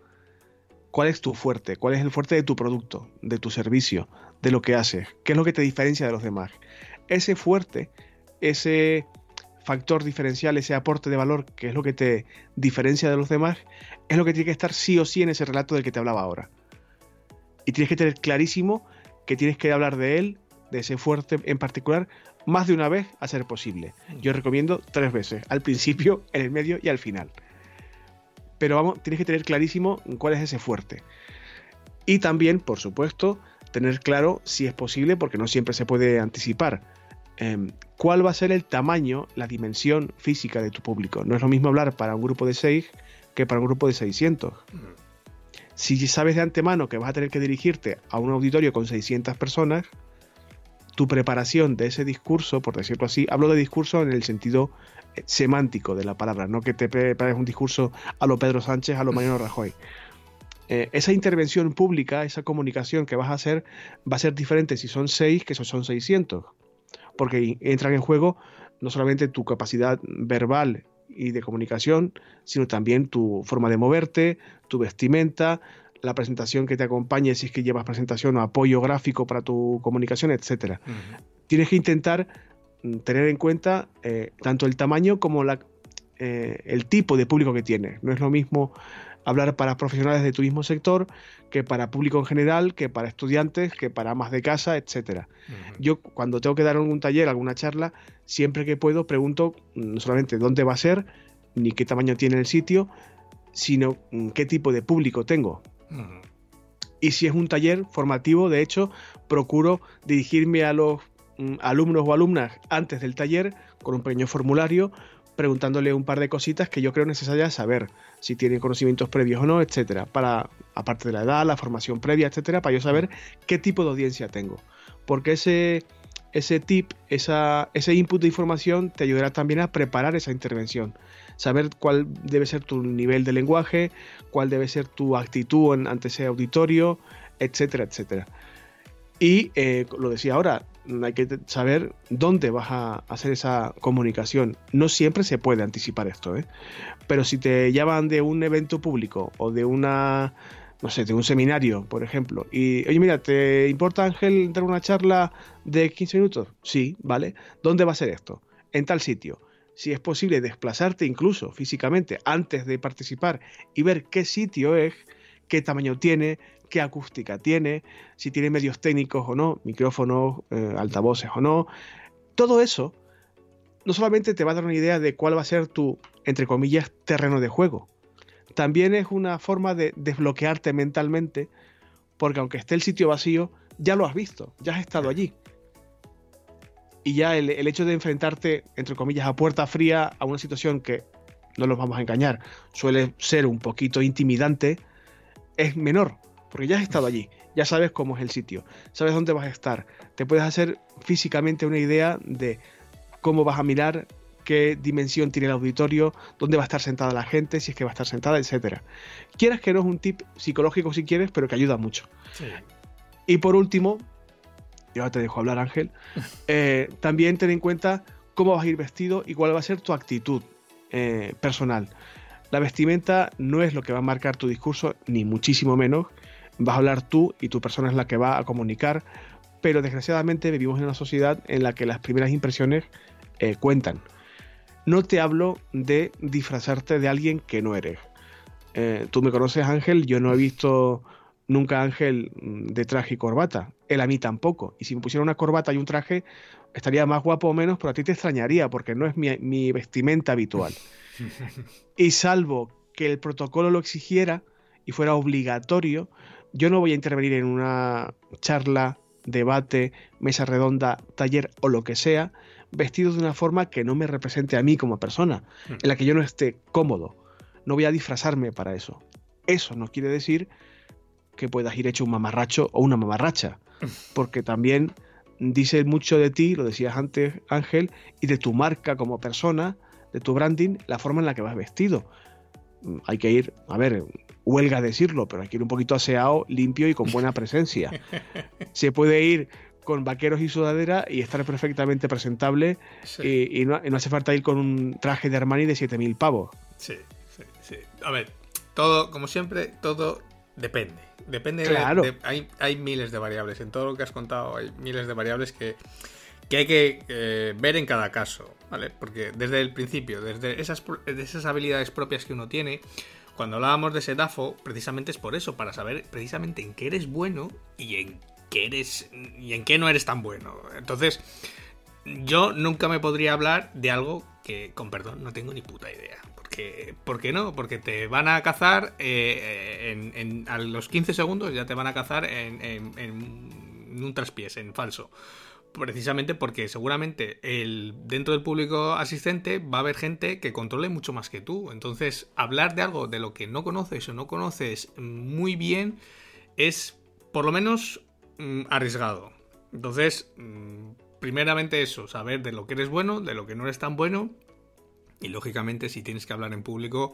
¿cuál es tu fuerte? ¿Cuál es el fuerte de tu producto, de tu servicio, de lo que haces? ¿Qué es lo que te diferencia de los demás? Ese fuerte, ese factor diferencial, ese aporte de valor, que es lo que te diferencia de los demás, es lo que tiene que estar sí o sí en ese relato del que te hablaba ahora. Y tienes que tener clarísimo que tienes que hablar de él, de ese fuerte en particular, más de una vez a ser posible. Yo recomiendo tres veces, al principio, en el medio y al final. Pero vamos, tienes que tener clarísimo cuál es ese fuerte. Y también, por supuesto, tener claro si es posible, porque no siempre se puede anticipar, em, cuál va a ser el tamaño, la dimensión física de tu público. No es lo mismo hablar para un grupo de 6 que para un grupo de 600. Si sabes de antemano que vas a tener que dirigirte a un auditorio con 600 personas, tu preparación de ese discurso, por decirlo así, hablo de discurso en el sentido semántico de la palabra, no que te prepares un discurso a lo Pedro Sánchez, a lo Mariano Rajoy. Eh, esa intervención pública, esa comunicación que vas a hacer, va a ser diferente si son 6 que si son 600, porque entran en juego no solamente tu capacidad verbal y de comunicación, sino también tu forma de moverte, tu vestimenta, la presentación que te acompañe si es que llevas presentación o apoyo gráfico para tu comunicación, etcétera. Tienes que intentar tener en cuenta eh, tanto el tamaño como la, eh, el tipo de público que tienes. No es lo mismo hablar para profesionales de tu mismo sector que para público en general, que para estudiantes, que para amas de casa, etcétera. Yo cuando tengo que dar algún taller, alguna charla, siempre que puedo pregunto mm, no solamente dónde va a ser, ni qué tamaño tiene el sitio, sino mm, qué tipo de público tengo. Y si es un taller formativo, de hecho, procuro dirigirme a los mm, alumnos o alumnas antes del taller con un pequeño formulario preguntándole un par de cositas que yo creo necesarias saber, si tienen conocimientos previos o no, etcétera, para aparte de la edad, la formación previa, etcétera, para yo saber qué tipo de audiencia tengo. Porque ese ese tip, esa, ese input de información te ayudará también a preparar esa intervención. Saber cuál debe ser tu nivel de lenguaje, cuál debe ser tu actitud ante ese auditorio, etcétera, etcétera. Y eh, lo decía ahora, hay que saber dónde vas a hacer esa comunicación. No siempre se puede anticipar esto, ¿eh? pero si te llaman de un evento público o de una no sé, de un seminario, por ejemplo, y, oye, mira, ¿te importa, Ángel, dar una charla de 15 minutos? Sí, ¿vale? ¿Dónde va a ser esto? En tal sitio. Si es posible desplazarte incluso físicamente antes de participar y ver qué sitio es, qué tamaño tiene, qué acústica tiene, si tiene medios técnicos o no, micrófonos, eh, altavoces o no. Todo eso no solamente te va a dar una idea de cuál va a ser tu, entre comillas, terreno de juego, también es una forma de desbloquearte mentalmente, porque aunque esté el sitio vacío, ya lo has visto, ya has estado allí. Y ya el, hecho de enfrentarte, entre comillas, a puerta fría a una situación que, no nos vamos a engañar, suele ser un poquito intimidante, es menor, porque ya has estado allí, ya sabes cómo es el sitio, sabes dónde vas a estar, te puedes hacer físicamente una idea de cómo vas a mirar, qué dimensión tiene el auditorio, dónde va a estar sentada la gente, si es que va a estar sentada, etcétera. Quieras que no es un tip psicológico si quieres, pero que ayuda mucho. Y por último, yo te dejo hablar Ángel, eh, también ten en cuenta cómo vas a ir vestido y cuál va a ser tu actitud eh, personal. La vestimenta no es lo que va a marcar tu discurso, ni muchísimo menos. Vas a hablar tú y tu persona es la que va a comunicar, pero desgraciadamente vivimos en una sociedad en la que las primeras impresiones eh, cuentan. No te hablo de disfrazarte de alguien que no eres. Eh, tú me conoces, Ángel, yo no he visto nunca a Ángel mm, de traje y corbata. Él a mí tampoco. Y si me pusiera una corbata y un traje, estaría más guapo o menos, pero a ti te extrañaría porque no es mi, mi vestimenta habitual. y salvo que el protocolo lo exigiera y fuera obligatorio, yo no voy a intervenir en una charla, debate, mesa redonda, taller o lo que sea, vestido de una forma que no me represente a mí como persona, hmm. en la que yo no esté cómodo. No voy a disfrazarme para eso. Eso no quiere decir que puedas ir hecho un mamarracho o una mamarracha, porque también dice mucho de ti, lo decías antes Ángel, y de tu marca como persona, de tu branding, la forma en la que vas vestido. Mm, hay que ir, a ver, huelga decirlo, pero hay que ir un poquito aseado, limpio y con buena presencia. Se puede ir con vaqueros y sudadera y estar perfectamente presentable y, no, hace falta ir con un traje de Armani de 7000 pavos. Sí, sí, sí. A ver, todo, como siempre, todo depende. Depende claro. de, hay, hay miles de variables. En todo lo que has contado hay miles de variables que, que hay que eh, ver en cada caso, ¿vale? Porque desde el principio, desde esas, esas habilidades propias que uno tiene, cuando hablábamos de ese DAFO, precisamente es por eso, para saber precisamente en qué eres bueno y en eres y en qué no eres tan bueno. Entonces, yo nunca me podría hablar de algo que, con perdón, no tengo ni puta idea. Porque, ¿Por qué no? Porque te van a cazar eh, en, a los 15 segundos, ya te van a cazar en, en un traspiés, en falso precisamente porque seguramente el, dentro del público asistente va a haber gente que controle mucho más que tú. Entonces, hablar de algo de lo que no conoces o no conoces muy bien es por lo menos Mm, arriesgado. Entonces, mm, primeramente eso, saber de lo que eres bueno, de lo que no eres tan bueno. Y lógicamente, si tienes que hablar en público,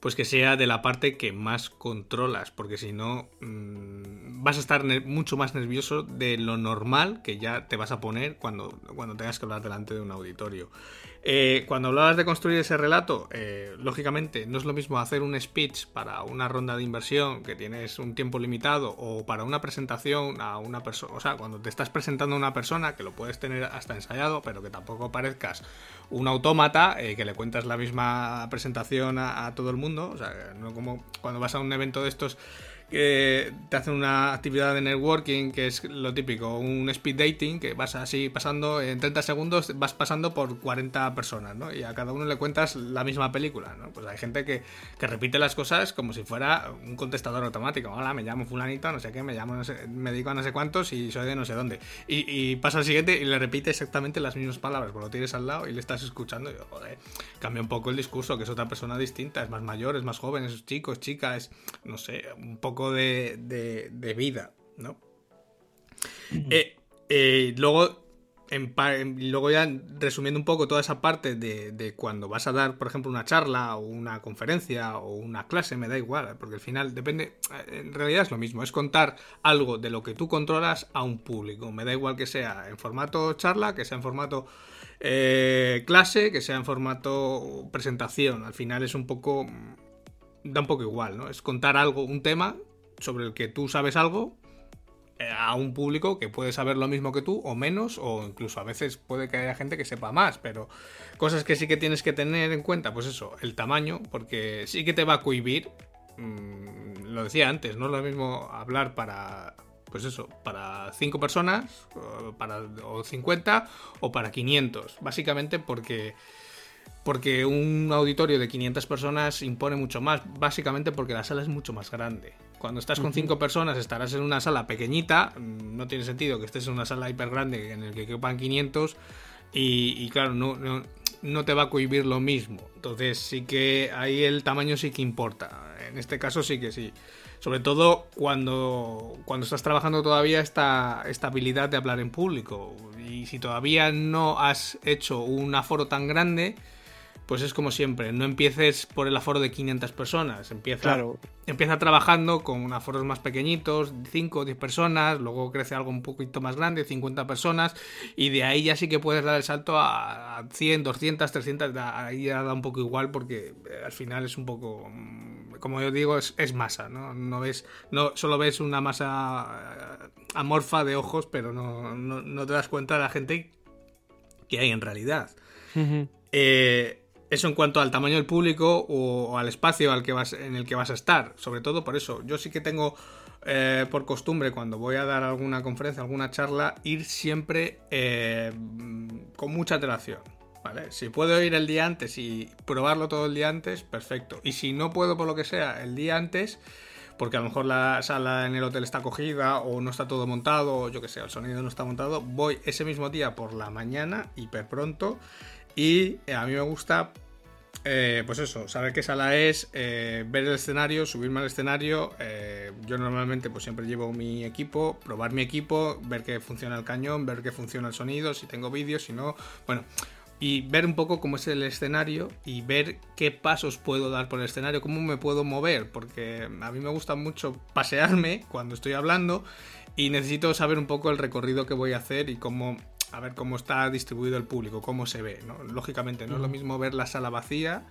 pues que sea de la parte que más controlas, porque si no mm, vas a estar mucho más nervioso de lo normal que ya te vas a poner cuando, cuando tengas que hablar delante de un auditorio. Eh, cuando hablabas de construir ese relato, eh, lógicamente no es lo mismo hacer un speech para una ronda de inversión que tienes un tiempo limitado o para una presentación a una persona, o sea, cuando te estás presentando a una persona que lo puedes tener hasta ensayado, pero que tampoco parezcas un autómata eh, que le cuentas la misma presentación a, a todo el mundo, o sea, no como cuando vas a un evento de estos que te hacen una actividad de networking, que es lo típico, un speed dating, que vas así pasando, en 30 segundos vas pasando por 40 personas, ¿no? Y a cada uno le cuentas la misma película, ¿no? Pues hay gente que, repite las cosas como si fuera un contestador automático. Hola, me llamo fulanito, no sé qué, me llamo, no sé, me dedico a no sé cuántos y soy de no sé dónde. Y, pasa al siguiente y le repite exactamente las mismas palabras, pues lo tienes al lado y le estás escuchando y, joder, cambia un poco el discurso, que es otra persona distinta, es más mayor, es más joven, es chico, es chica, es, no sé, un poco de, vida, ¿no? Eh, eh, luego, en, luego ya resumiendo un poco toda esa parte de, cuando vas a dar, por ejemplo, una charla o una conferencia o una clase, me da igual, porque al final depende, en realidad es lo mismo, es contar algo de lo que tú controlas a un público, me da igual que sea en formato charla, que sea en formato eh, clase, que sea en formato presentación, al final es un poco da un poco igual, ¿no? Es contar algo, un tema sobre el que tú sabes algo eh, a un público que puede saber lo mismo que tú o menos o incluso a veces puede que haya gente que sepa más, pero cosas que sí que tienes que tener en cuenta, pues eso, el tamaño, porque sí que te va a cohibir, mm, lo decía antes, no es lo mismo hablar para pues eso, para 5 personas, para o 50 o para 500, básicamente porque porque un auditorio de 500 personas impone mucho más, básicamente porque la sala es mucho más grande. Cuando estás con 5 personas estarás en una sala pequeñita, mm, no tiene sentido que estés en una sala hiper grande en el que quepan 500 y, claro, no, no te va a cohibir lo mismo. Entonces sí que ahí el tamaño sí que importa. En este caso sí que sí. Sobre todo cuando, cuando estás trabajando todavía esta, esta habilidad de hablar en público. Y si todavía no has hecho un aforo tan grande, pues es como siempre, no empieces por el aforo de 500 personas, empieza, empieza trabajando con aforos más pequeñitos, 5 o 10 personas, luego crece algo un poquito más grande, 50 personas, y de ahí ya sí que puedes dar el salto a 100, 200, 300, ahí ya da un poco igual porque eh, al final es un poco, mm, como yo digo, es, masa, ¿no? No ves, no solo ves una masa eh, amorfa de ojos, pero no, no, te das cuenta de la gente que hay en realidad. eh, eso en cuanto al tamaño del público o, al espacio al que vas, en el que vas a estar. Sobre todo por eso. Yo sí que tengo eh, por costumbre cuando voy a dar alguna conferencia, alguna charla, ir siempre eh, con mucha antelación. ¿Vale? Si puedo ir el día antes y probarlo todo el día antes, perfecto. Y si no puedo por lo que sea el día antes, porque a lo mejor la sala en el hotel está cogida o no está todo montado, o yo que sé, el sonido no está montado, voy ese mismo día por la mañana, hiper pronto, y eh, a mí me gusta, eh, pues eso, saber qué sala es, eh, ver el escenario, subirme al escenario. yo normalmente pues siempre llevo mi equipo, probar mi equipo, ver que funciona el cañón, ver que funciona el sonido, si tengo vídeos, si no, bueno. Y ver un poco cómo es el escenario y ver qué pasos puedo dar por el escenario, cómo me puedo mover, porque a mí me gusta mucho pasearme cuando estoy hablando y necesito saber un poco el recorrido que voy a hacer y cómo a ver cómo está distribuido el público, cómo se ve, ¿no? Lógicamente, no es lo mismo ver la sala vacía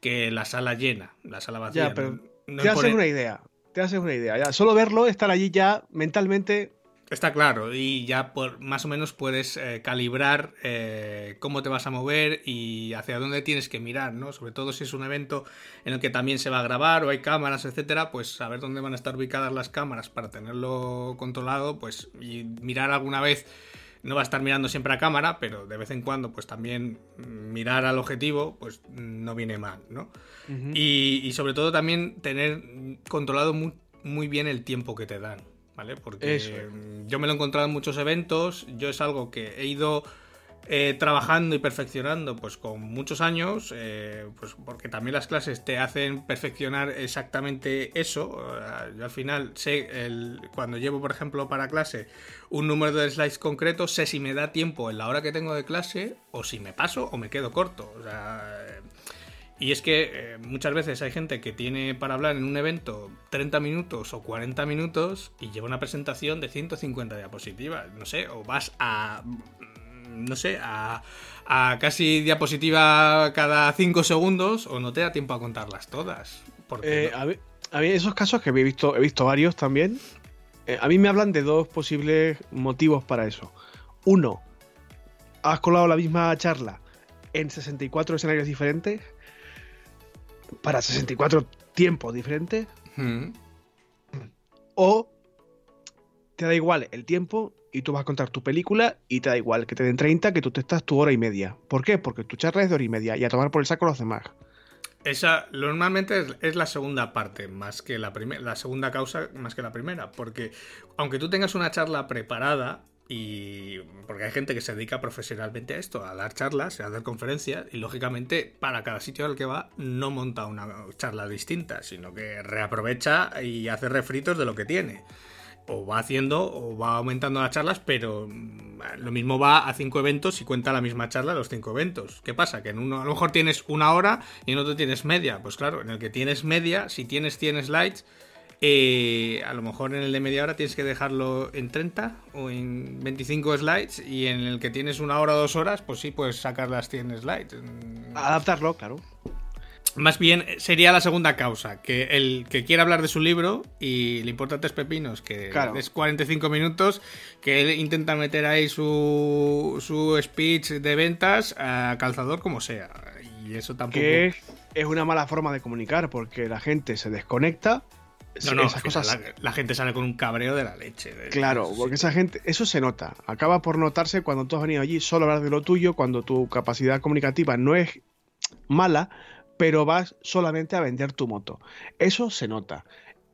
que la sala llena. La sala vacía. Ya, pero te haces una idea. Te haces una idea. Ya, solo verlo, estar allí ya mentalmente. Está claro, y ya por, más o menos puedes eh, calibrar eh, cómo te vas a mover y hacia dónde tienes que mirar, ¿no? Sobre todo si es un evento en el que también se va a grabar o hay cámaras, etcétera, pues saber dónde van a estar ubicadas las cámaras para tenerlo controlado, pues y mirar alguna vez no va a estar mirando siempre a cámara, pero de vez en cuando, pues también mirar al objetivo, pues no viene mal, ¿no? y, sobre todo también tener controlado muy, bien el tiempo que te dan, ¿vale? Porque yo me lo he encontrado en muchos eventos, yo es algo que he ido eh, trabajando y perfeccionando pues con muchos años, eh, pues porque también las clases te hacen perfeccionar exactamente eso. Yo al final sé, cuando llevo por ejemplo para clase un número de slides concreto, sé si me da tiempo en la hora que tengo de clase o si me paso o me quedo corto. y es que eh, muchas veces hay gente que tiene para hablar en un evento 30 minutos o 40 minutos y lleva una presentación de 150 diapositivas. No sé, o vas a no sé, a, casi diapositiva cada 5 segundos o no te da tiempo a contarlas todas. Porque eh, a, mí, esos casos que he visto, he visto varios también, eh, a mí me hablan de dos posibles motivos para eso. Uno, has colado la misma charla en 64 escenarios diferentes para 64 tiempos diferentes. O te da igual el tiempo y tú vas a contar tu película y te da igual que te den 30 que tú te estás tu hora y media. ¿Por qué? Porque tu charla es de hora y media y a tomar por el saco los demás. Esa normalmente es, la segunda parte, más que la primera, la segunda causa más que la primera, porque aunque tú tengas una charla preparada y porque hay gente que se dedica profesionalmente a esto, a dar charlas, a dar conferencias y lógicamente para cada sitio al que va no monta una charla distinta, sino que reaprovecha y hace refritos de lo que tiene o va haciendo o va aumentando las charlas, pero mm, lo mismo va a cinco eventos y cuenta la misma charla los cinco eventos. ¿Qué pasa? Que en uno a lo mejor tienes una hora y en otro tienes media. Pues claro, en el que tienes media, si tienes 100 slides, eh, a lo mejor en el de media hora tienes que dejarlo en 30 o en 25 slides y en el que tienes una hora o dos horas, pues sí puedes sacar las 100 slides. Adaptarlo, claro. Más bien sería la segunda causa, que el que quiera hablar de su libro y le importa tres pepinos, que es 45 minutos, que él intenta meter ahí su, su speech de ventas a calzador como sea. Y eso tampoco... Que es una mala forma de comunicar, porque la gente se desconecta. No, no, esas cosas... La, gente sale con un cabreo de la leche. claro, porque esa gente, eso se nota. Acaba por notarse cuando tú has venido allí solo a hablar de lo tuyo, cuando tu capacidad comunicativa no es mala, pero vas solamente a vender tu moto. Eso se nota.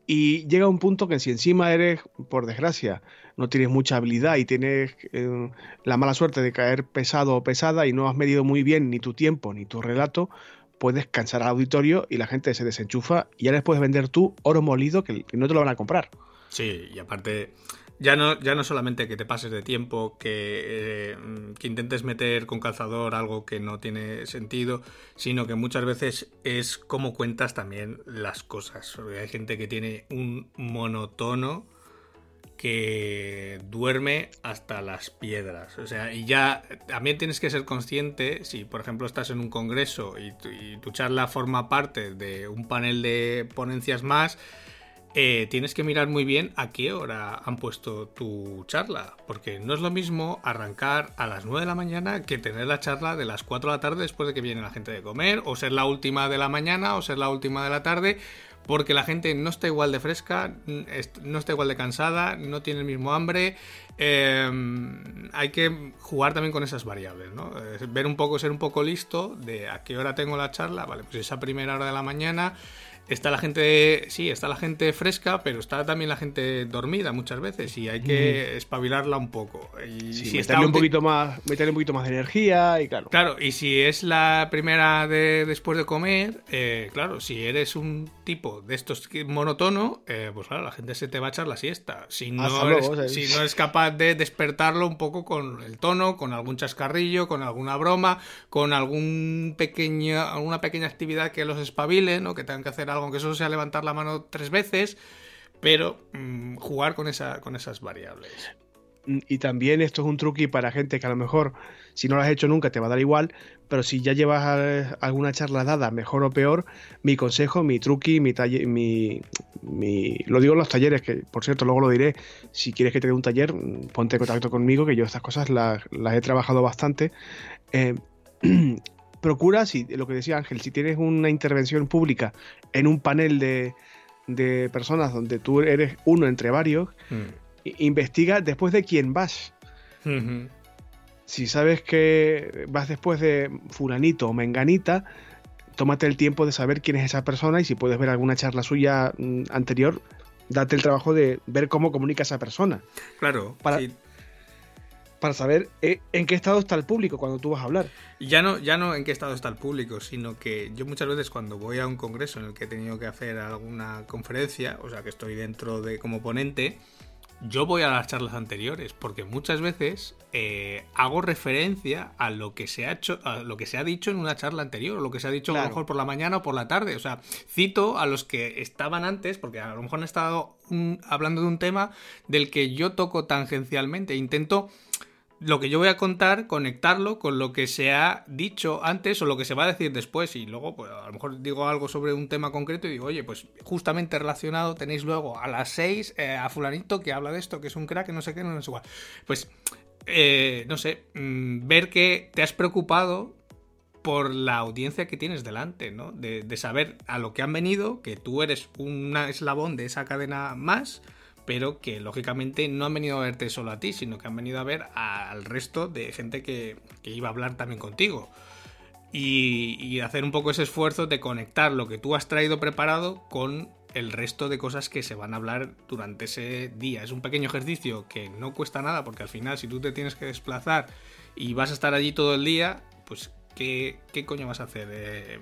Y llega un punto que si encima eres, por desgracia, no tienes mucha habilidad y tienes eh, la mala suerte de caer pesado o pesada y no has medido muy bien ni tu tiempo ni tu relato, puedes cansar al auditorio y la gente se desenchufa y ya les puedes vender tú oro molido que, no te lo van a comprar. Sí, y aparte, ya no, ya no solamente que te pases de tiempo, que, eh, que, intentes meter con calzador algo que no tiene sentido, sino que muchas veces es como cuentas también las cosas. hay gente que tiene un monotono que duerme hasta las piedras. O sea, y ya también tienes que ser consciente, si por ejemplo estás en un congreso y tu, charla forma parte de un panel de ponencias más, eh, tienes que mirar muy bien a qué hora han puesto tu charla, porque no es lo mismo arrancar a las 9 de la mañana que tener la charla de las 4 de la tarde después de que viene la gente de comer, o ser la última de la mañana, o ser la última de la tarde, porque la gente no está igual de fresca, no está igual de cansada, no tiene el mismo hambre. Em, hay que jugar también con esas variables, ¿no? Ver un poco, ser un poco listo de a qué hora tengo la charla, vale, pues esa primera hora de la mañana está la gente, sí, está la gente fresca, pero está también la gente dormida muchas veces y hay que espabilarla un poco. Y si meterle un poquito más, meterle un poquito más de energía y claro. Claro, y si es la primera de después de comer, eh, claro, si eres un tipo de estos monotono, eh, pues claro, la gente se te va a echar la siesta. Si no, eres, si no eres capaz de despertarlo un poco con el tono, con algún chascarrillo, con alguna broma, con algún pequeño, alguna pequeña actividad que los espabile, ¿no? Que tengan que hacer algo aunque solo sea levantar la mano tres veces, pero mm, jugar con, esa, con esas variables. Y también esto es un truqui para gente que a lo mejor, si no lo has hecho nunca, te va a dar igual, pero si ya llevas alguna charla dada, mejor o peor, mi consejo, mi truqui, mi taller, mi, lo digo en los talleres, que por cierto luego lo diré, si quieres que te dé un taller, ponte en contacto conmigo, que yo estas cosas las, he trabajado bastante. Eh, procura, si, lo que decía Ángel, si tienes una intervención pública en un panel de, personas donde tú eres uno entre varios, mm. investiga después de quién vas. Si sabes que vas después de fulanito o menganita, tómate el tiempo de saber quién es esa persona y si puedes ver alguna charla suya mm, anterior, date el trabajo de ver cómo comunica esa persona. Claro. Para, para saber eh, en qué estado está el público cuando tú vas a hablar. Ya no, ya no en qué estado está el público, sino que yo muchas veces cuando voy a un congreso en el que he tenido que hacer alguna conferencia, o sea que estoy dentro de como ponente, yo voy a las charlas anteriores, porque muchas veces eh, hago referencia a lo que se ha hecho, a lo que se ha dicho en una charla anterior, o lo que se ha dicho a lo mejor por la mañana o por la tarde. O sea, cito a los que estaban antes, porque a lo mejor han estado hablando de un tema del que yo toco tangencialmente. Intento lo que yo voy a contar, conectarlo con lo que se ha dicho antes o lo que se va a decir después. Y luego, pues a lo mejor digo algo sobre un tema concreto y digo, oye, pues justamente relacionado tenéis luego a las 6 eh, a fulanito que habla de esto, que es un crack, que no sé qué, no es igual. Pues, eh, no sé, mm, ver que te has preocupado por la audiencia que tienes delante, ¿no? De, de saber a lo que han venido, que tú eres un eslabón de esa cadena más pero que lógicamente no han venido a verte solo a ti, sino que han venido a ver al resto de gente que, iba a hablar también contigo. Y, hacer un poco ese esfuerzo de conectar lo que tú has traído preparado con el resto de cosas que se van a hablar durante ese día. Es un pequeño ejercicio que no cuesta nada porque al final si tú te tienes que desplazar y vas a estar allí todo el día, pues ¿qué, qué coño vas a hacer? Eh,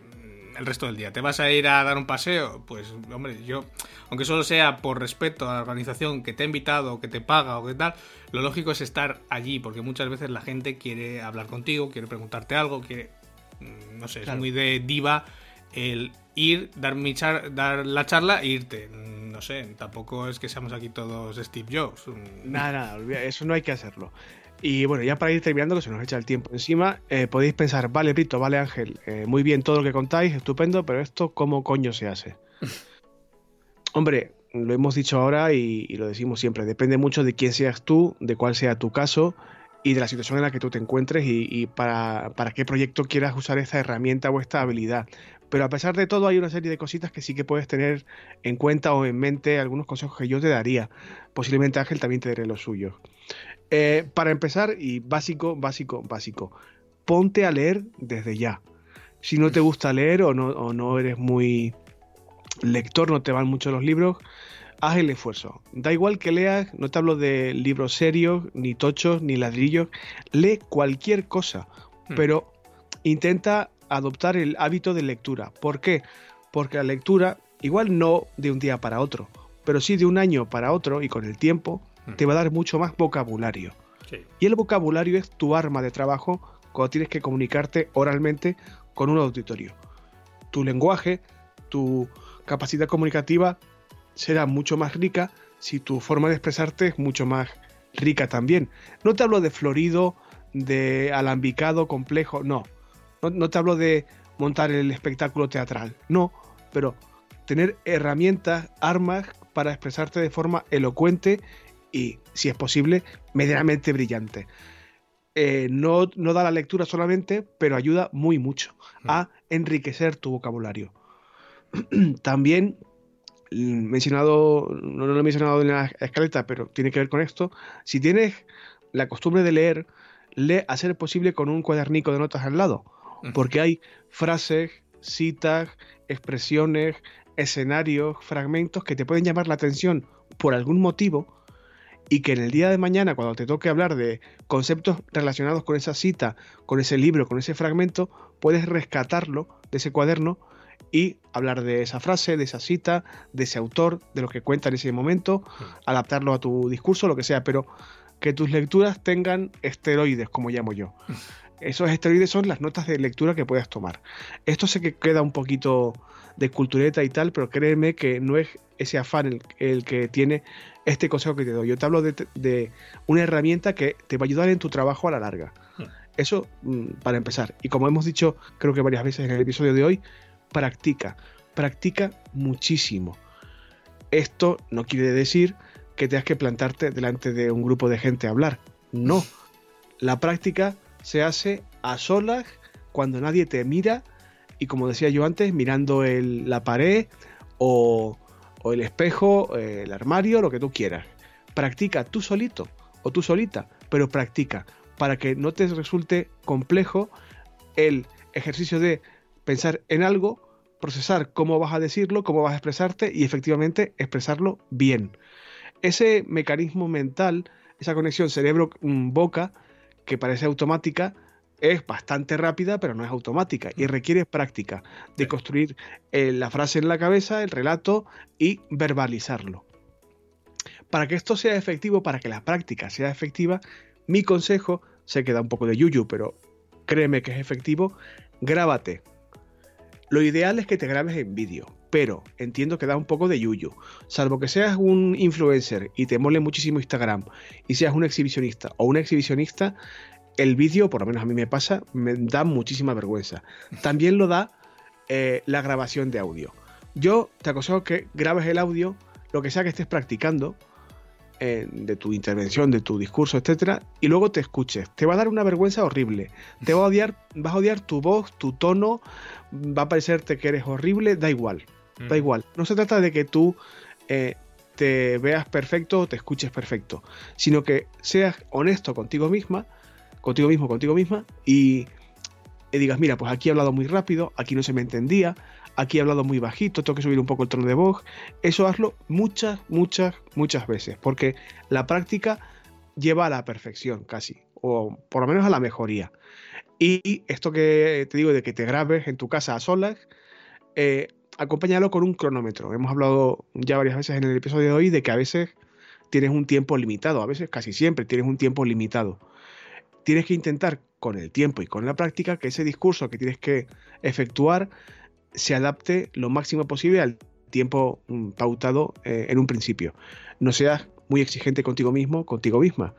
el resto del día. ¿Te vas a ir a dar un paseo? Pues, hombre, yo, aunque solo sea por respeto a la organización que te ha invitado, o que te paga o que tal, lo lógico es estar allí, porque muchas veces la gente quiere hablar contigo, quiere preguntarte algo, quiere, mm, no sé, es muy de diva el ir, dar, mi char dar la charla e irte. Mm, no sé, tampoco es que seamos aquí todos Steve Jobs. Nada, nada, eso no hay que hacerlo. Y bueno, ya para ir terminando, que se nos echa el tiempo encima, eh, podéis pensar, vale Brito, vale Ángel, eh, muy bien todo lo que contáis, estupendo, pero esto, ¿cómo coño se hace? Hombre, lo hemos dicho ahora y, lo decimos siempre, depende mucho de quién seas tú, de cuál sea tu caso y de la situación en la que tú te encuentres y, para, para, qué proyecto quieras usar esta herramienta o esta habilidad. Pero a pesar de todo hay una serie de cositas que sí que puedes tener en cuenta o en mente, algunos consejos que yo te daría. Posiblemente Ángel también te daré los suyos. Eh, para empezar, y básico, básico, básico, ponte a leer desde ya. Si no te gusta leer o no, no eres muy lector, no te van mucho los libros, haz el esfuerzo. Da igual que leas, no te hablo de libros serios, ni tochos, ni ladrillos, lee cualquier cosa, hmm. pero intenta adoptar el hábito de lectura. ¿Por qué? Porque la lectura, igual no de un día para otro, pero sí de un año para otro y con el tiempo. Te va a dar mucho más vocabulario. Y el vocabulario es tu arma de trabajo cuando tienes que comunicarte oralmente con un auditorio. Tu lenguaje, tu capacidad comunicativa será mucho más rica si tu forma de expresarte es mucho más rica también. No te hablo de florido, de alambicado, complejo, no. No, te hablo de montar el espectáculo teatral, no, pero tener herramientas, armas para expresarte de forma elocuente y, si es posible, medianamente brillante. Eh, no, no, da la lectura solamente, pero ayuda muy mucho a mm. enriquecer tu vocabulario. También mencionado, no lo he mencionado en la escaleta, pero tiene que ver con esto. Si tienes la costumbre de leer, lee a ser posible con un cuadernico de notas al lado, porque hay frases, citas, expresiones, escenarios, fragmentos que te pueden llamar la atención por algún motivo y que en el día de mañana, cuando te toque hablar de conceptos relacionados con esa cita, con ese libro, con ese fragmento, puedes rescatarlo de ese cuaderno y hablar de esa frase, de esa cita, de ese autor, de lo que cuenta en ese momento, adaptarlo a tu discurso, lo que sea, pero que tus lecturas tengan esteroides, como llamo yo. Esos esteroides son las notas de lectura que puedas tomar. Esto sé que queda un poquito de cultureta y tal, pero créeme que no es ese afán el, que tiene este consejo que te doy. Yo te hablo de, una herramienta que te va a ayudar en tu trabajo a la larga. Eso mm, para empezar. Y como hemos dicho, creo que varias veces en el episodio de hoy, practica, practica muchísimo. Esto no quiere decir que tengas que plantarte delante de un grupo de gente a hablar. No. La práctica se hace a solas cuando nadie te mira y como decía yo antes, mirando la pared o, o el espejo, el armario, lo que tú quieras. Practica tú solito o tú solita, pero practica para que no te resulte complejo el ejercicio de pensar en algo, procesar cómo vas a decirlo, cómo vas a expresarte y efectivamente expresarlo bien. Ese mecanismo mental, esa conexión cerebro-boca, que parece automática, es bastante rápida, pero no es automática y requiere práctica de construir eh, la frase en la cabeza, el relato y verbalizarlo. Para que esto sea efectivo, para que la práctica sea efectiva, mi consejo, se queda un poco de yuyu, pero créeme que es efectivo, grábate lo ideal es que te grabes en vídeo, pero entiendo que da un poco de yuyu. Salvo que seas un influencer y te mole muchísimo Instagram y seas un exhibicionista o una exhibicionista, el vídeo, por lo menos a mí me pasa, me da muchísima vergüenza. También lo da eh, la grabación de audio. Yo te aconsejo que grabes el audio, lo que sea que estés practicando, de tu intervención, de tu discurso, etcétera, y luego te escuches. Te va a dar una vergüenza horrible. Te va a odiar, vas a odiar tu voz, tu tono, va a parecerte que eres horrible, da igual. Da mm. igual. No se trata de que tú eh, te veas perfecto o te escuches perfecto, sino que seas honesto contigo misma, contigo mismo, contigo misma, y, digas, mira, pues aquí he hablado muy rápido, aquí no se me entendía, aquí he hablado muy bajito, tengo que subir un poco el tono de voz. Eso hazlo muchas, muchas, muchas veces, porque la práctica lleva a la perfección casi, o por lo menos a la mejoría. Y esto que te digo de que te grabes en tu casa a solas, eh, acompáñalo con un cronómetro. Hemos hablado ya varias veces en el episodio de hoy de que a veces tienes un tiempo limitado, a veces casi siempre tienes un tiempo limitado. Tienes que intentar con el tiempo y con la práctica que ese discurso que tienes que efectuar se adapte lo máximo posible al tiempo mm, pautado eh, en un principio. No seas muy exigente contigo mismo, contigo misma.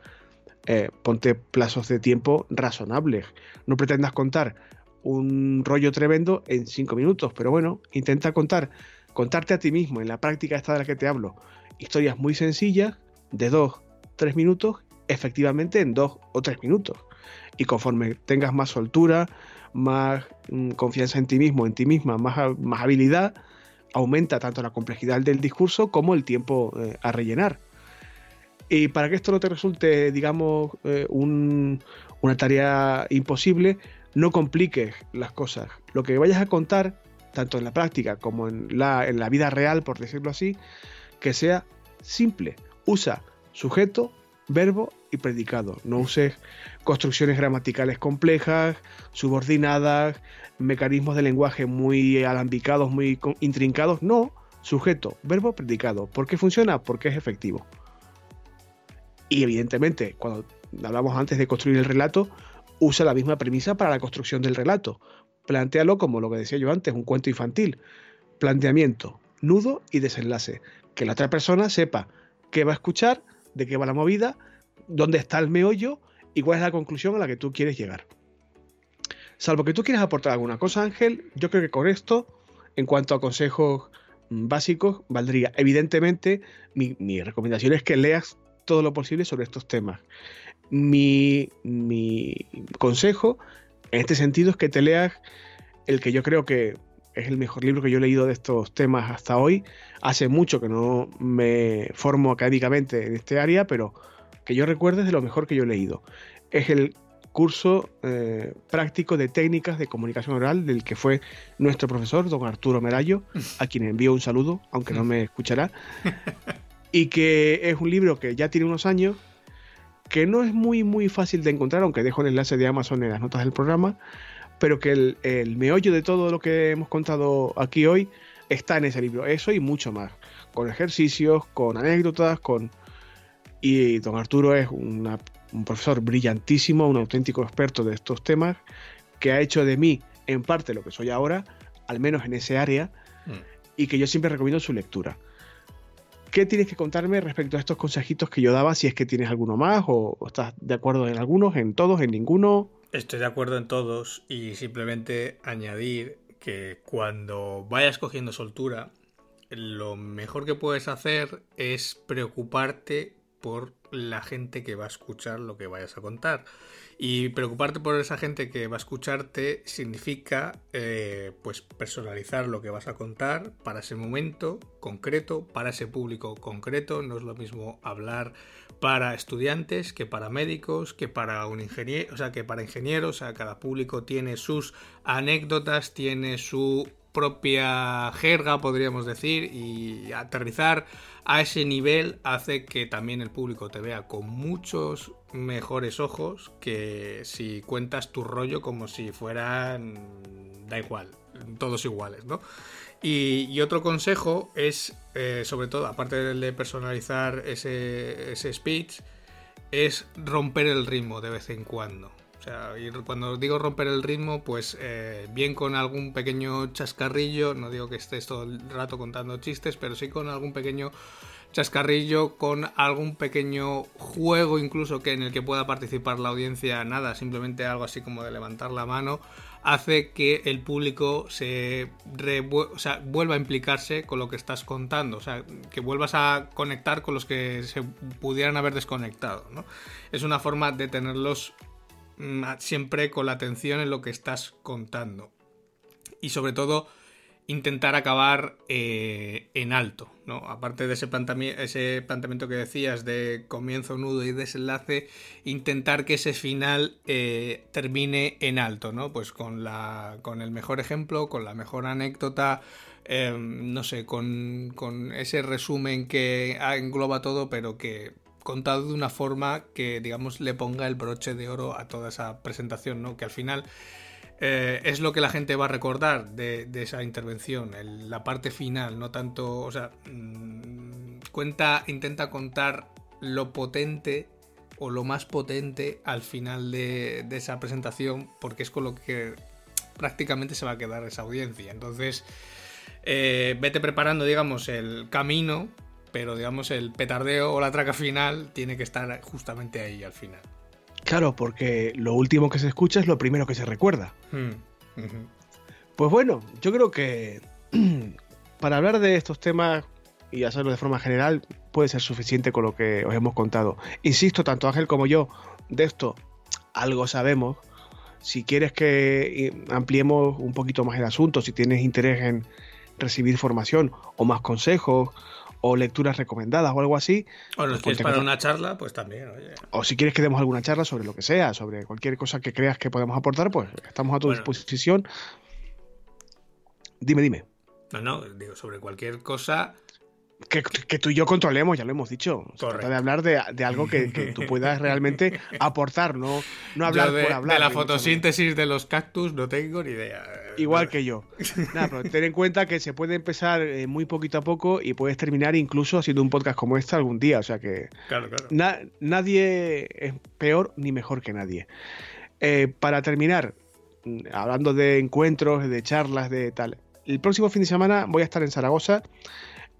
Eh, ponte plazos de tiempo razonables. No pretendas contar un rollo tremendo en cinco minutos, pero bueno, intenta contar, contarte a ti mismo en la práctica esta de la que te hablo, historias muy sencillas de dos, tres minutos, efectivamente en dos o tres minutos. Y conforme tengas más soltura, más mm, confianza en ti mismo, en ti misma, más, habilidad, aumenta tanto la complejidad del discurso como el tiempo eh, a rellenar. Y para que esto no te resulte, digamos, eh, una tarea imposible, no compliques las cosas. Lo que vayas a contar, tanto en la práctica como en la, en la vida real, por decirlo así, que sea simple. Usa sujeto, verbo y predicado. No uses construcciones gramaticales complejas, subordinadas, mecanismos de lenguaje muy alambicados, muy intrincados. No, sujeto, verbo, predicado. ¿Por qué funciona? Porque es efectivo. Y evidentemente, cuando hablamos antes de construir el relato, usa la misma premisa para la construcción del relato. Plantéalo como lo que decía yo antes, un cuento infantil. Planteamiento, nudo y desenlace. Que la otra persona sepa qué va a escuchar, de qué va la movida, dónde está el meollo y cuál es la conclusión a la que tú quieres llegar. Salvo que tú quieras aportar alguna cosa, Ángel, yo creo que con esto, en cuanto a consejos básicos, valdría. Evidentemente, mi, mi recomendación es que leas todo lo posible sobre estos temas. Mi, mi consejo en este sentido es que te leas el que yo creo que es el mejor libro que yo he leído de estos temas hasta hoy. Hace mucho que no me formo académicamente en este área, pero que yo recuerde es de lo mejor que yo he leído. Es el curso eh, práctico de técnicas de comunicación oral del que fue nuestro profesor, don Arturo Merayo, a quien envío un saludo, aunque no me escuchará, y que es un libro que ya tiene unos años, que no es muy muy fácil de encontrar, aunque dejo el enlace de Amazon en las notas del programa, pero que el, el meollo de todo lo que hemos contado aquí hoy está en ese libro, eso y mucho más, con ejercicios, con anécdotas, con... Y don Arturo es una un profesor brillantísimo, un auténtico experto de estos temas, que ha hecho de mí en parte lo que soy ahora, al menos en ese área, mm. y que yo siempre recomiendo su lectura. ¿Qué tienes que contarme respecto a estos consejitos que yo daba? Si es que tienes alguno más o, estás de acuerdo en algunos, en todos, en ninguno. Estoy de acuerdo en todos y simplemente añadir que cuando vayas cogiendo soltura, lo mejor que puedes hacer es preocuparte por la gente que va a escuchar lo que vayas a contar. Y preocuparte por esa gente que va a escucharte significa eh, pues personalizar lo que vas a contar para ese momento concreto, para ese público concreto. No es lo mismo hablar para estudiantes que para médicos, que para un ingeniero, o sea, que para ingenieros. Cada público tiene sus anécdotas, tiene su propia jerga, podríamos decir, y aterrizar a ese nivel hace que también el público te vea con muchos mejores ojos que si cuentas tu rollo como si fueran, da igual, todos iguales, ¿no? Y, otro consejo es, eh, sobre todo, aparte de personalizar ese, ese speech, es romper el ritmo de vez en cuando. O sea, y cuando digo romper el ritmo, pues eh, bien con algún pequeño chascarrillo, no digo que estés todo el rato contando chistes, pero sí con algún pequeño chascarrillo, con algún pequeño juego incluso que en el que pueda participar la audiencia, nada, simplemente algo así como de levantar la mano, hace que el público se vuelva a implicarse con lo que estás contando, o sea, que vuelvas a conectar con los que se pudieran haber desconectado, ¿no? Es una forma de tenerlos Mm, siempre con la atención en lo que estás contando. Y sobre todo, intentar acabar eh, en alto, ¿no? Aparte de ese, planteamiento que decías de comienzo, nudo y desenlace, intentar que ese final eh, termine en alto, ¿no? Pues con, la, con el mejor ejemplo, con la mejor anécdota, em, no sé, con, con ese resumen que engloba todo, pero que contado de una forma que, digamos, le ponga el broche de oro a toda esa presentación, ¿no? Que al final eh, es lo que la gente va a recordar de, esa intervención, la parte final, no tanto, o sea, mm, cuenta, intenta contar lo potente o lo más potente al final de, esa presentación, porque es con lo que prácticamente se va a quedar esa audiencia. Entonces, eh, vete preparando, digamos, el camino pero digamos el petardeo o la traca final tiene que estar justamente ahí al final. Claro, porque lo último que se escucha es lo primero que se recuerda. Hmm, pues bueno, yo creo que para hablar de estos temas y hacerlo de forma general puede ser suficiente con lo que os hemos contado. Insisto, tanto Ángel como yo de esto algo sabemos. Si quieres que eh, ampliemos un poquito más el asunto, si tienes interés en recibir formación o más consejos o lecturas recomendadas o algo así. O nos pues para una charla, pues también. O si quieres que demos alguna charla sobre lo que sea, sobre cualquier cosa que creas que podemos aportar, pues estamos a tu disposición. Dime, dime. No, no, digo, sobre cualquier cosa que, tú y yo controlemos, ya lo hemos dicho. Se trata de hablar de, algo que, tú puedas realmente aportar, no, no hablar de, por hablar. De la fotosíntesis de los cactus no tengo ni idea. Igual que yo. Nada, pero ten en cuenta que se puede empezar eh, muy poquito a poco y puedes terminar incluso haciendo un podcast como este algún día. O sea que claro, claro. nadie es peor ni mejor que nadie. Eh, para terminar, mm, hablando de encuentros, de charlas, de tal. El próximo fin de semana voy a estar en Zaragoza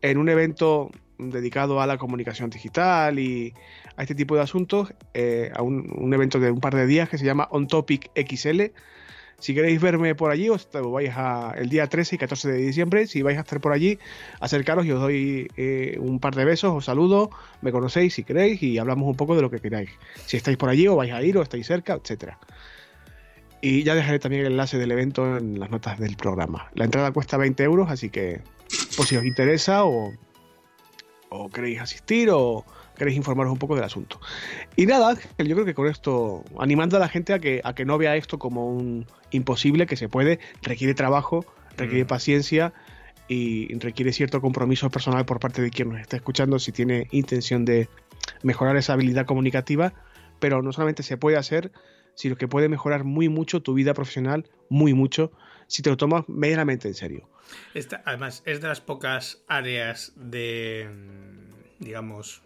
en un evento dedicado a la comunicación digital y a este tipo de asuntos, eh, a un, evento de un par de días que se llama On Topic XL. Si queréis verme por allí, os vais a el día 13 y 14 de diciembre. Si vais a estar por allí, acercaros y os doy eh, un par de besos, os saludo, me conocéis si queréis y hablamos un poco de lo que queráis. Si estáis por allí o vais a ir o estáis cerca, etcétera. Y ya dejaré también el enlace del evento en las notas del programa. La entrada cuesta 20 euros, así que por si os interesa o, o queréis asistir o queréis informaros un poco del asunto. Y nada, yo creo que con esto, animando a la gente a que, a que no vea esto como un imposible, que se puede, requiere trabajo, requiere mm. paciencia y requiere cierto compromiso personal por parte de quien nos está escuchando si tiene intención de mejorar esa habilidad comunicativa, pero no solamente se puede hacer, sino que puede mejorar muy mucho tu vida profesional, muy mucho, si te lo tomas medianamente en serio. además, es de las pocas áreas de, digamos,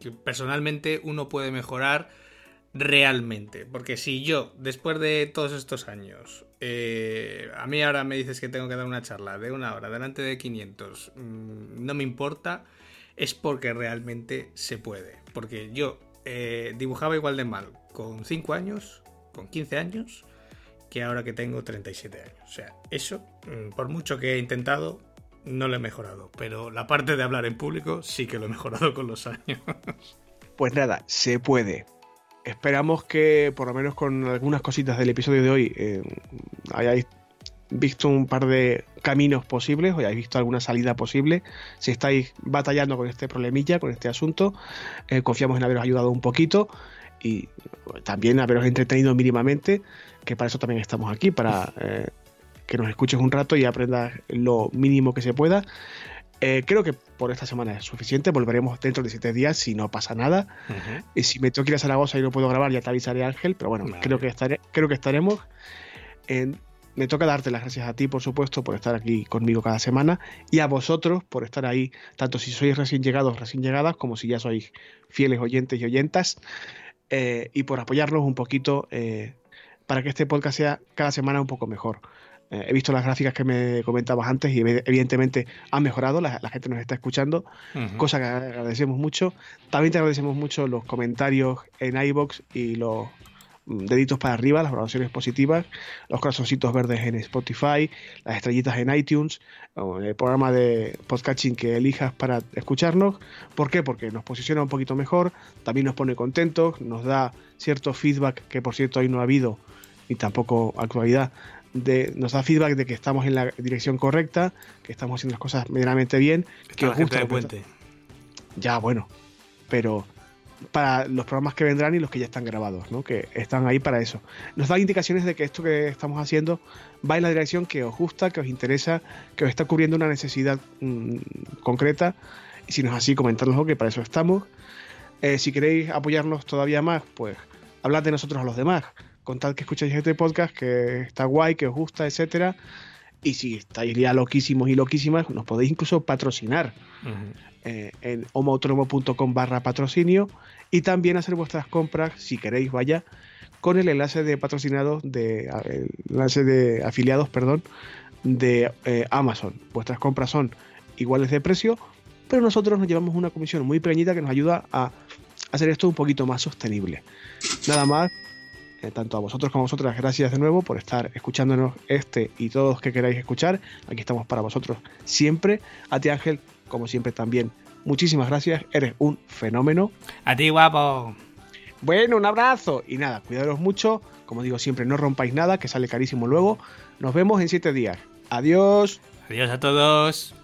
que personalmente uno puede mejorar realmente. Porque si yo, después de todos estos años, eh, a mí ahora me dices que tengo que dar una charla de una hora delante de 500, mm, no me importa, es porque realmente se puede. Porque yo eh, dibujaba igual de mal con 5 años, con 15 años, que ahora que tengo 37 años. O sea, eso, mm, por mucho que he intentado, no lo he mejorado. Pero la parte de hablar en público sí que lo he mejorado con los años. Pues nada, se puede. Esperamos que, por lo menos con algunas cositas del episodio de hoy, eh, hayáis visto un par de caminos posibles o hayáis visto alguna salida posible. Si estáis batallando con este problemilla, con este asunto, eh, confiamos en haberos ayudado un poquito y también haberos entretenido mínimamente, que para eso también estamos aquí, para eh, que nos escuches un rato y aprendas lo mínimo que se pueda. Eh, creo que por esta semana es suficiente. Volveremos dentro de siete días si no pasa nada. Y si me tengo que ir a Zaragoza y no puedo grabar, ya te avisaré, Ángel. Pero bueno, creo, que estaré, creo que estaremos. me toca darte las gracias a ti, por supuesto, por estar aquí conmigo cada semana. Y a vosotros por estar ahí, tanto si sois recién llegados, recién llegadas, como si ya sois fieles oyentes y oyentas. Eh, y por apoyarnos un poquito eh, para que este podcast sea cada semana un poco mejor. Eh, he visto las gráficas que me comentabas antes y evidentemente han mejorado, la, gente nos está escuchando, cosa que agradecemos mucho. También te agradecemos mucho los comentarios en iBox y los deditos para arriba, las valoraciones positivas, los corazoncitos verdes en Spotify, las estrellitas en iTunes, el programa de podcasting que elijas para escucharnos. ¿Por qué? Porque nos posiciona un poquito mejor, también nos pone contentos, nos da cierto feedback que por cierto hoy no ha habido y tampoco actualidad. De, nos da feedback de que estamos en la dirección correcta, que estamos haciendo las cosas medianamente bien, que os gusta. puente. Ya, bueno, pero para los programas que vendrán y los que ya están grabados, ¿no? que están ahí para eso. Nos da indicaciones de que esto que estamos haciendo va en la dirección que os gusta, que os interesa, que os está cubriendo una necesidad mm, concreta. Y si no es así, comentárnoslo, que para eso estamos. Eh, si queréis apoyarnos todavía más, pues hablad de nosotros a los demás. Contad que escucháis este podcast, que está guay, que os gusta, etcétera. Y si estáis ya loquísimos y loquísimas, nos podéis incluso patrocinar eh, en homoautónomo.com barra patrocinio y también hacer vuestras compras, si queréis, vaya, con el enlace de patrocinados, de, el enlace de afiliados, perdón, de eh, Amazon. Vuestras compras son iguales de precio, pero nosotros nos llevamos una comisión muy pequeñita que nos ayuda a hacer esto un poquito más sostenible. Nada más, eh, tanto a vosotros como a vosotras, gracias de nuevo por estar escuchándonos este y todos los que queráis escuchar. Aquí estamos para vosotros siempre. A ti Ángel, como siempre también, muchísimas gracias. Eres un fenómeno. A ti guapo. Bueno, un abrazo. Y nada, cuidaros mucho. Como digo siempre, no rompáis nada, que sale carísimo luego. Nos vemos en siete días. Adiós. Adiós a todos.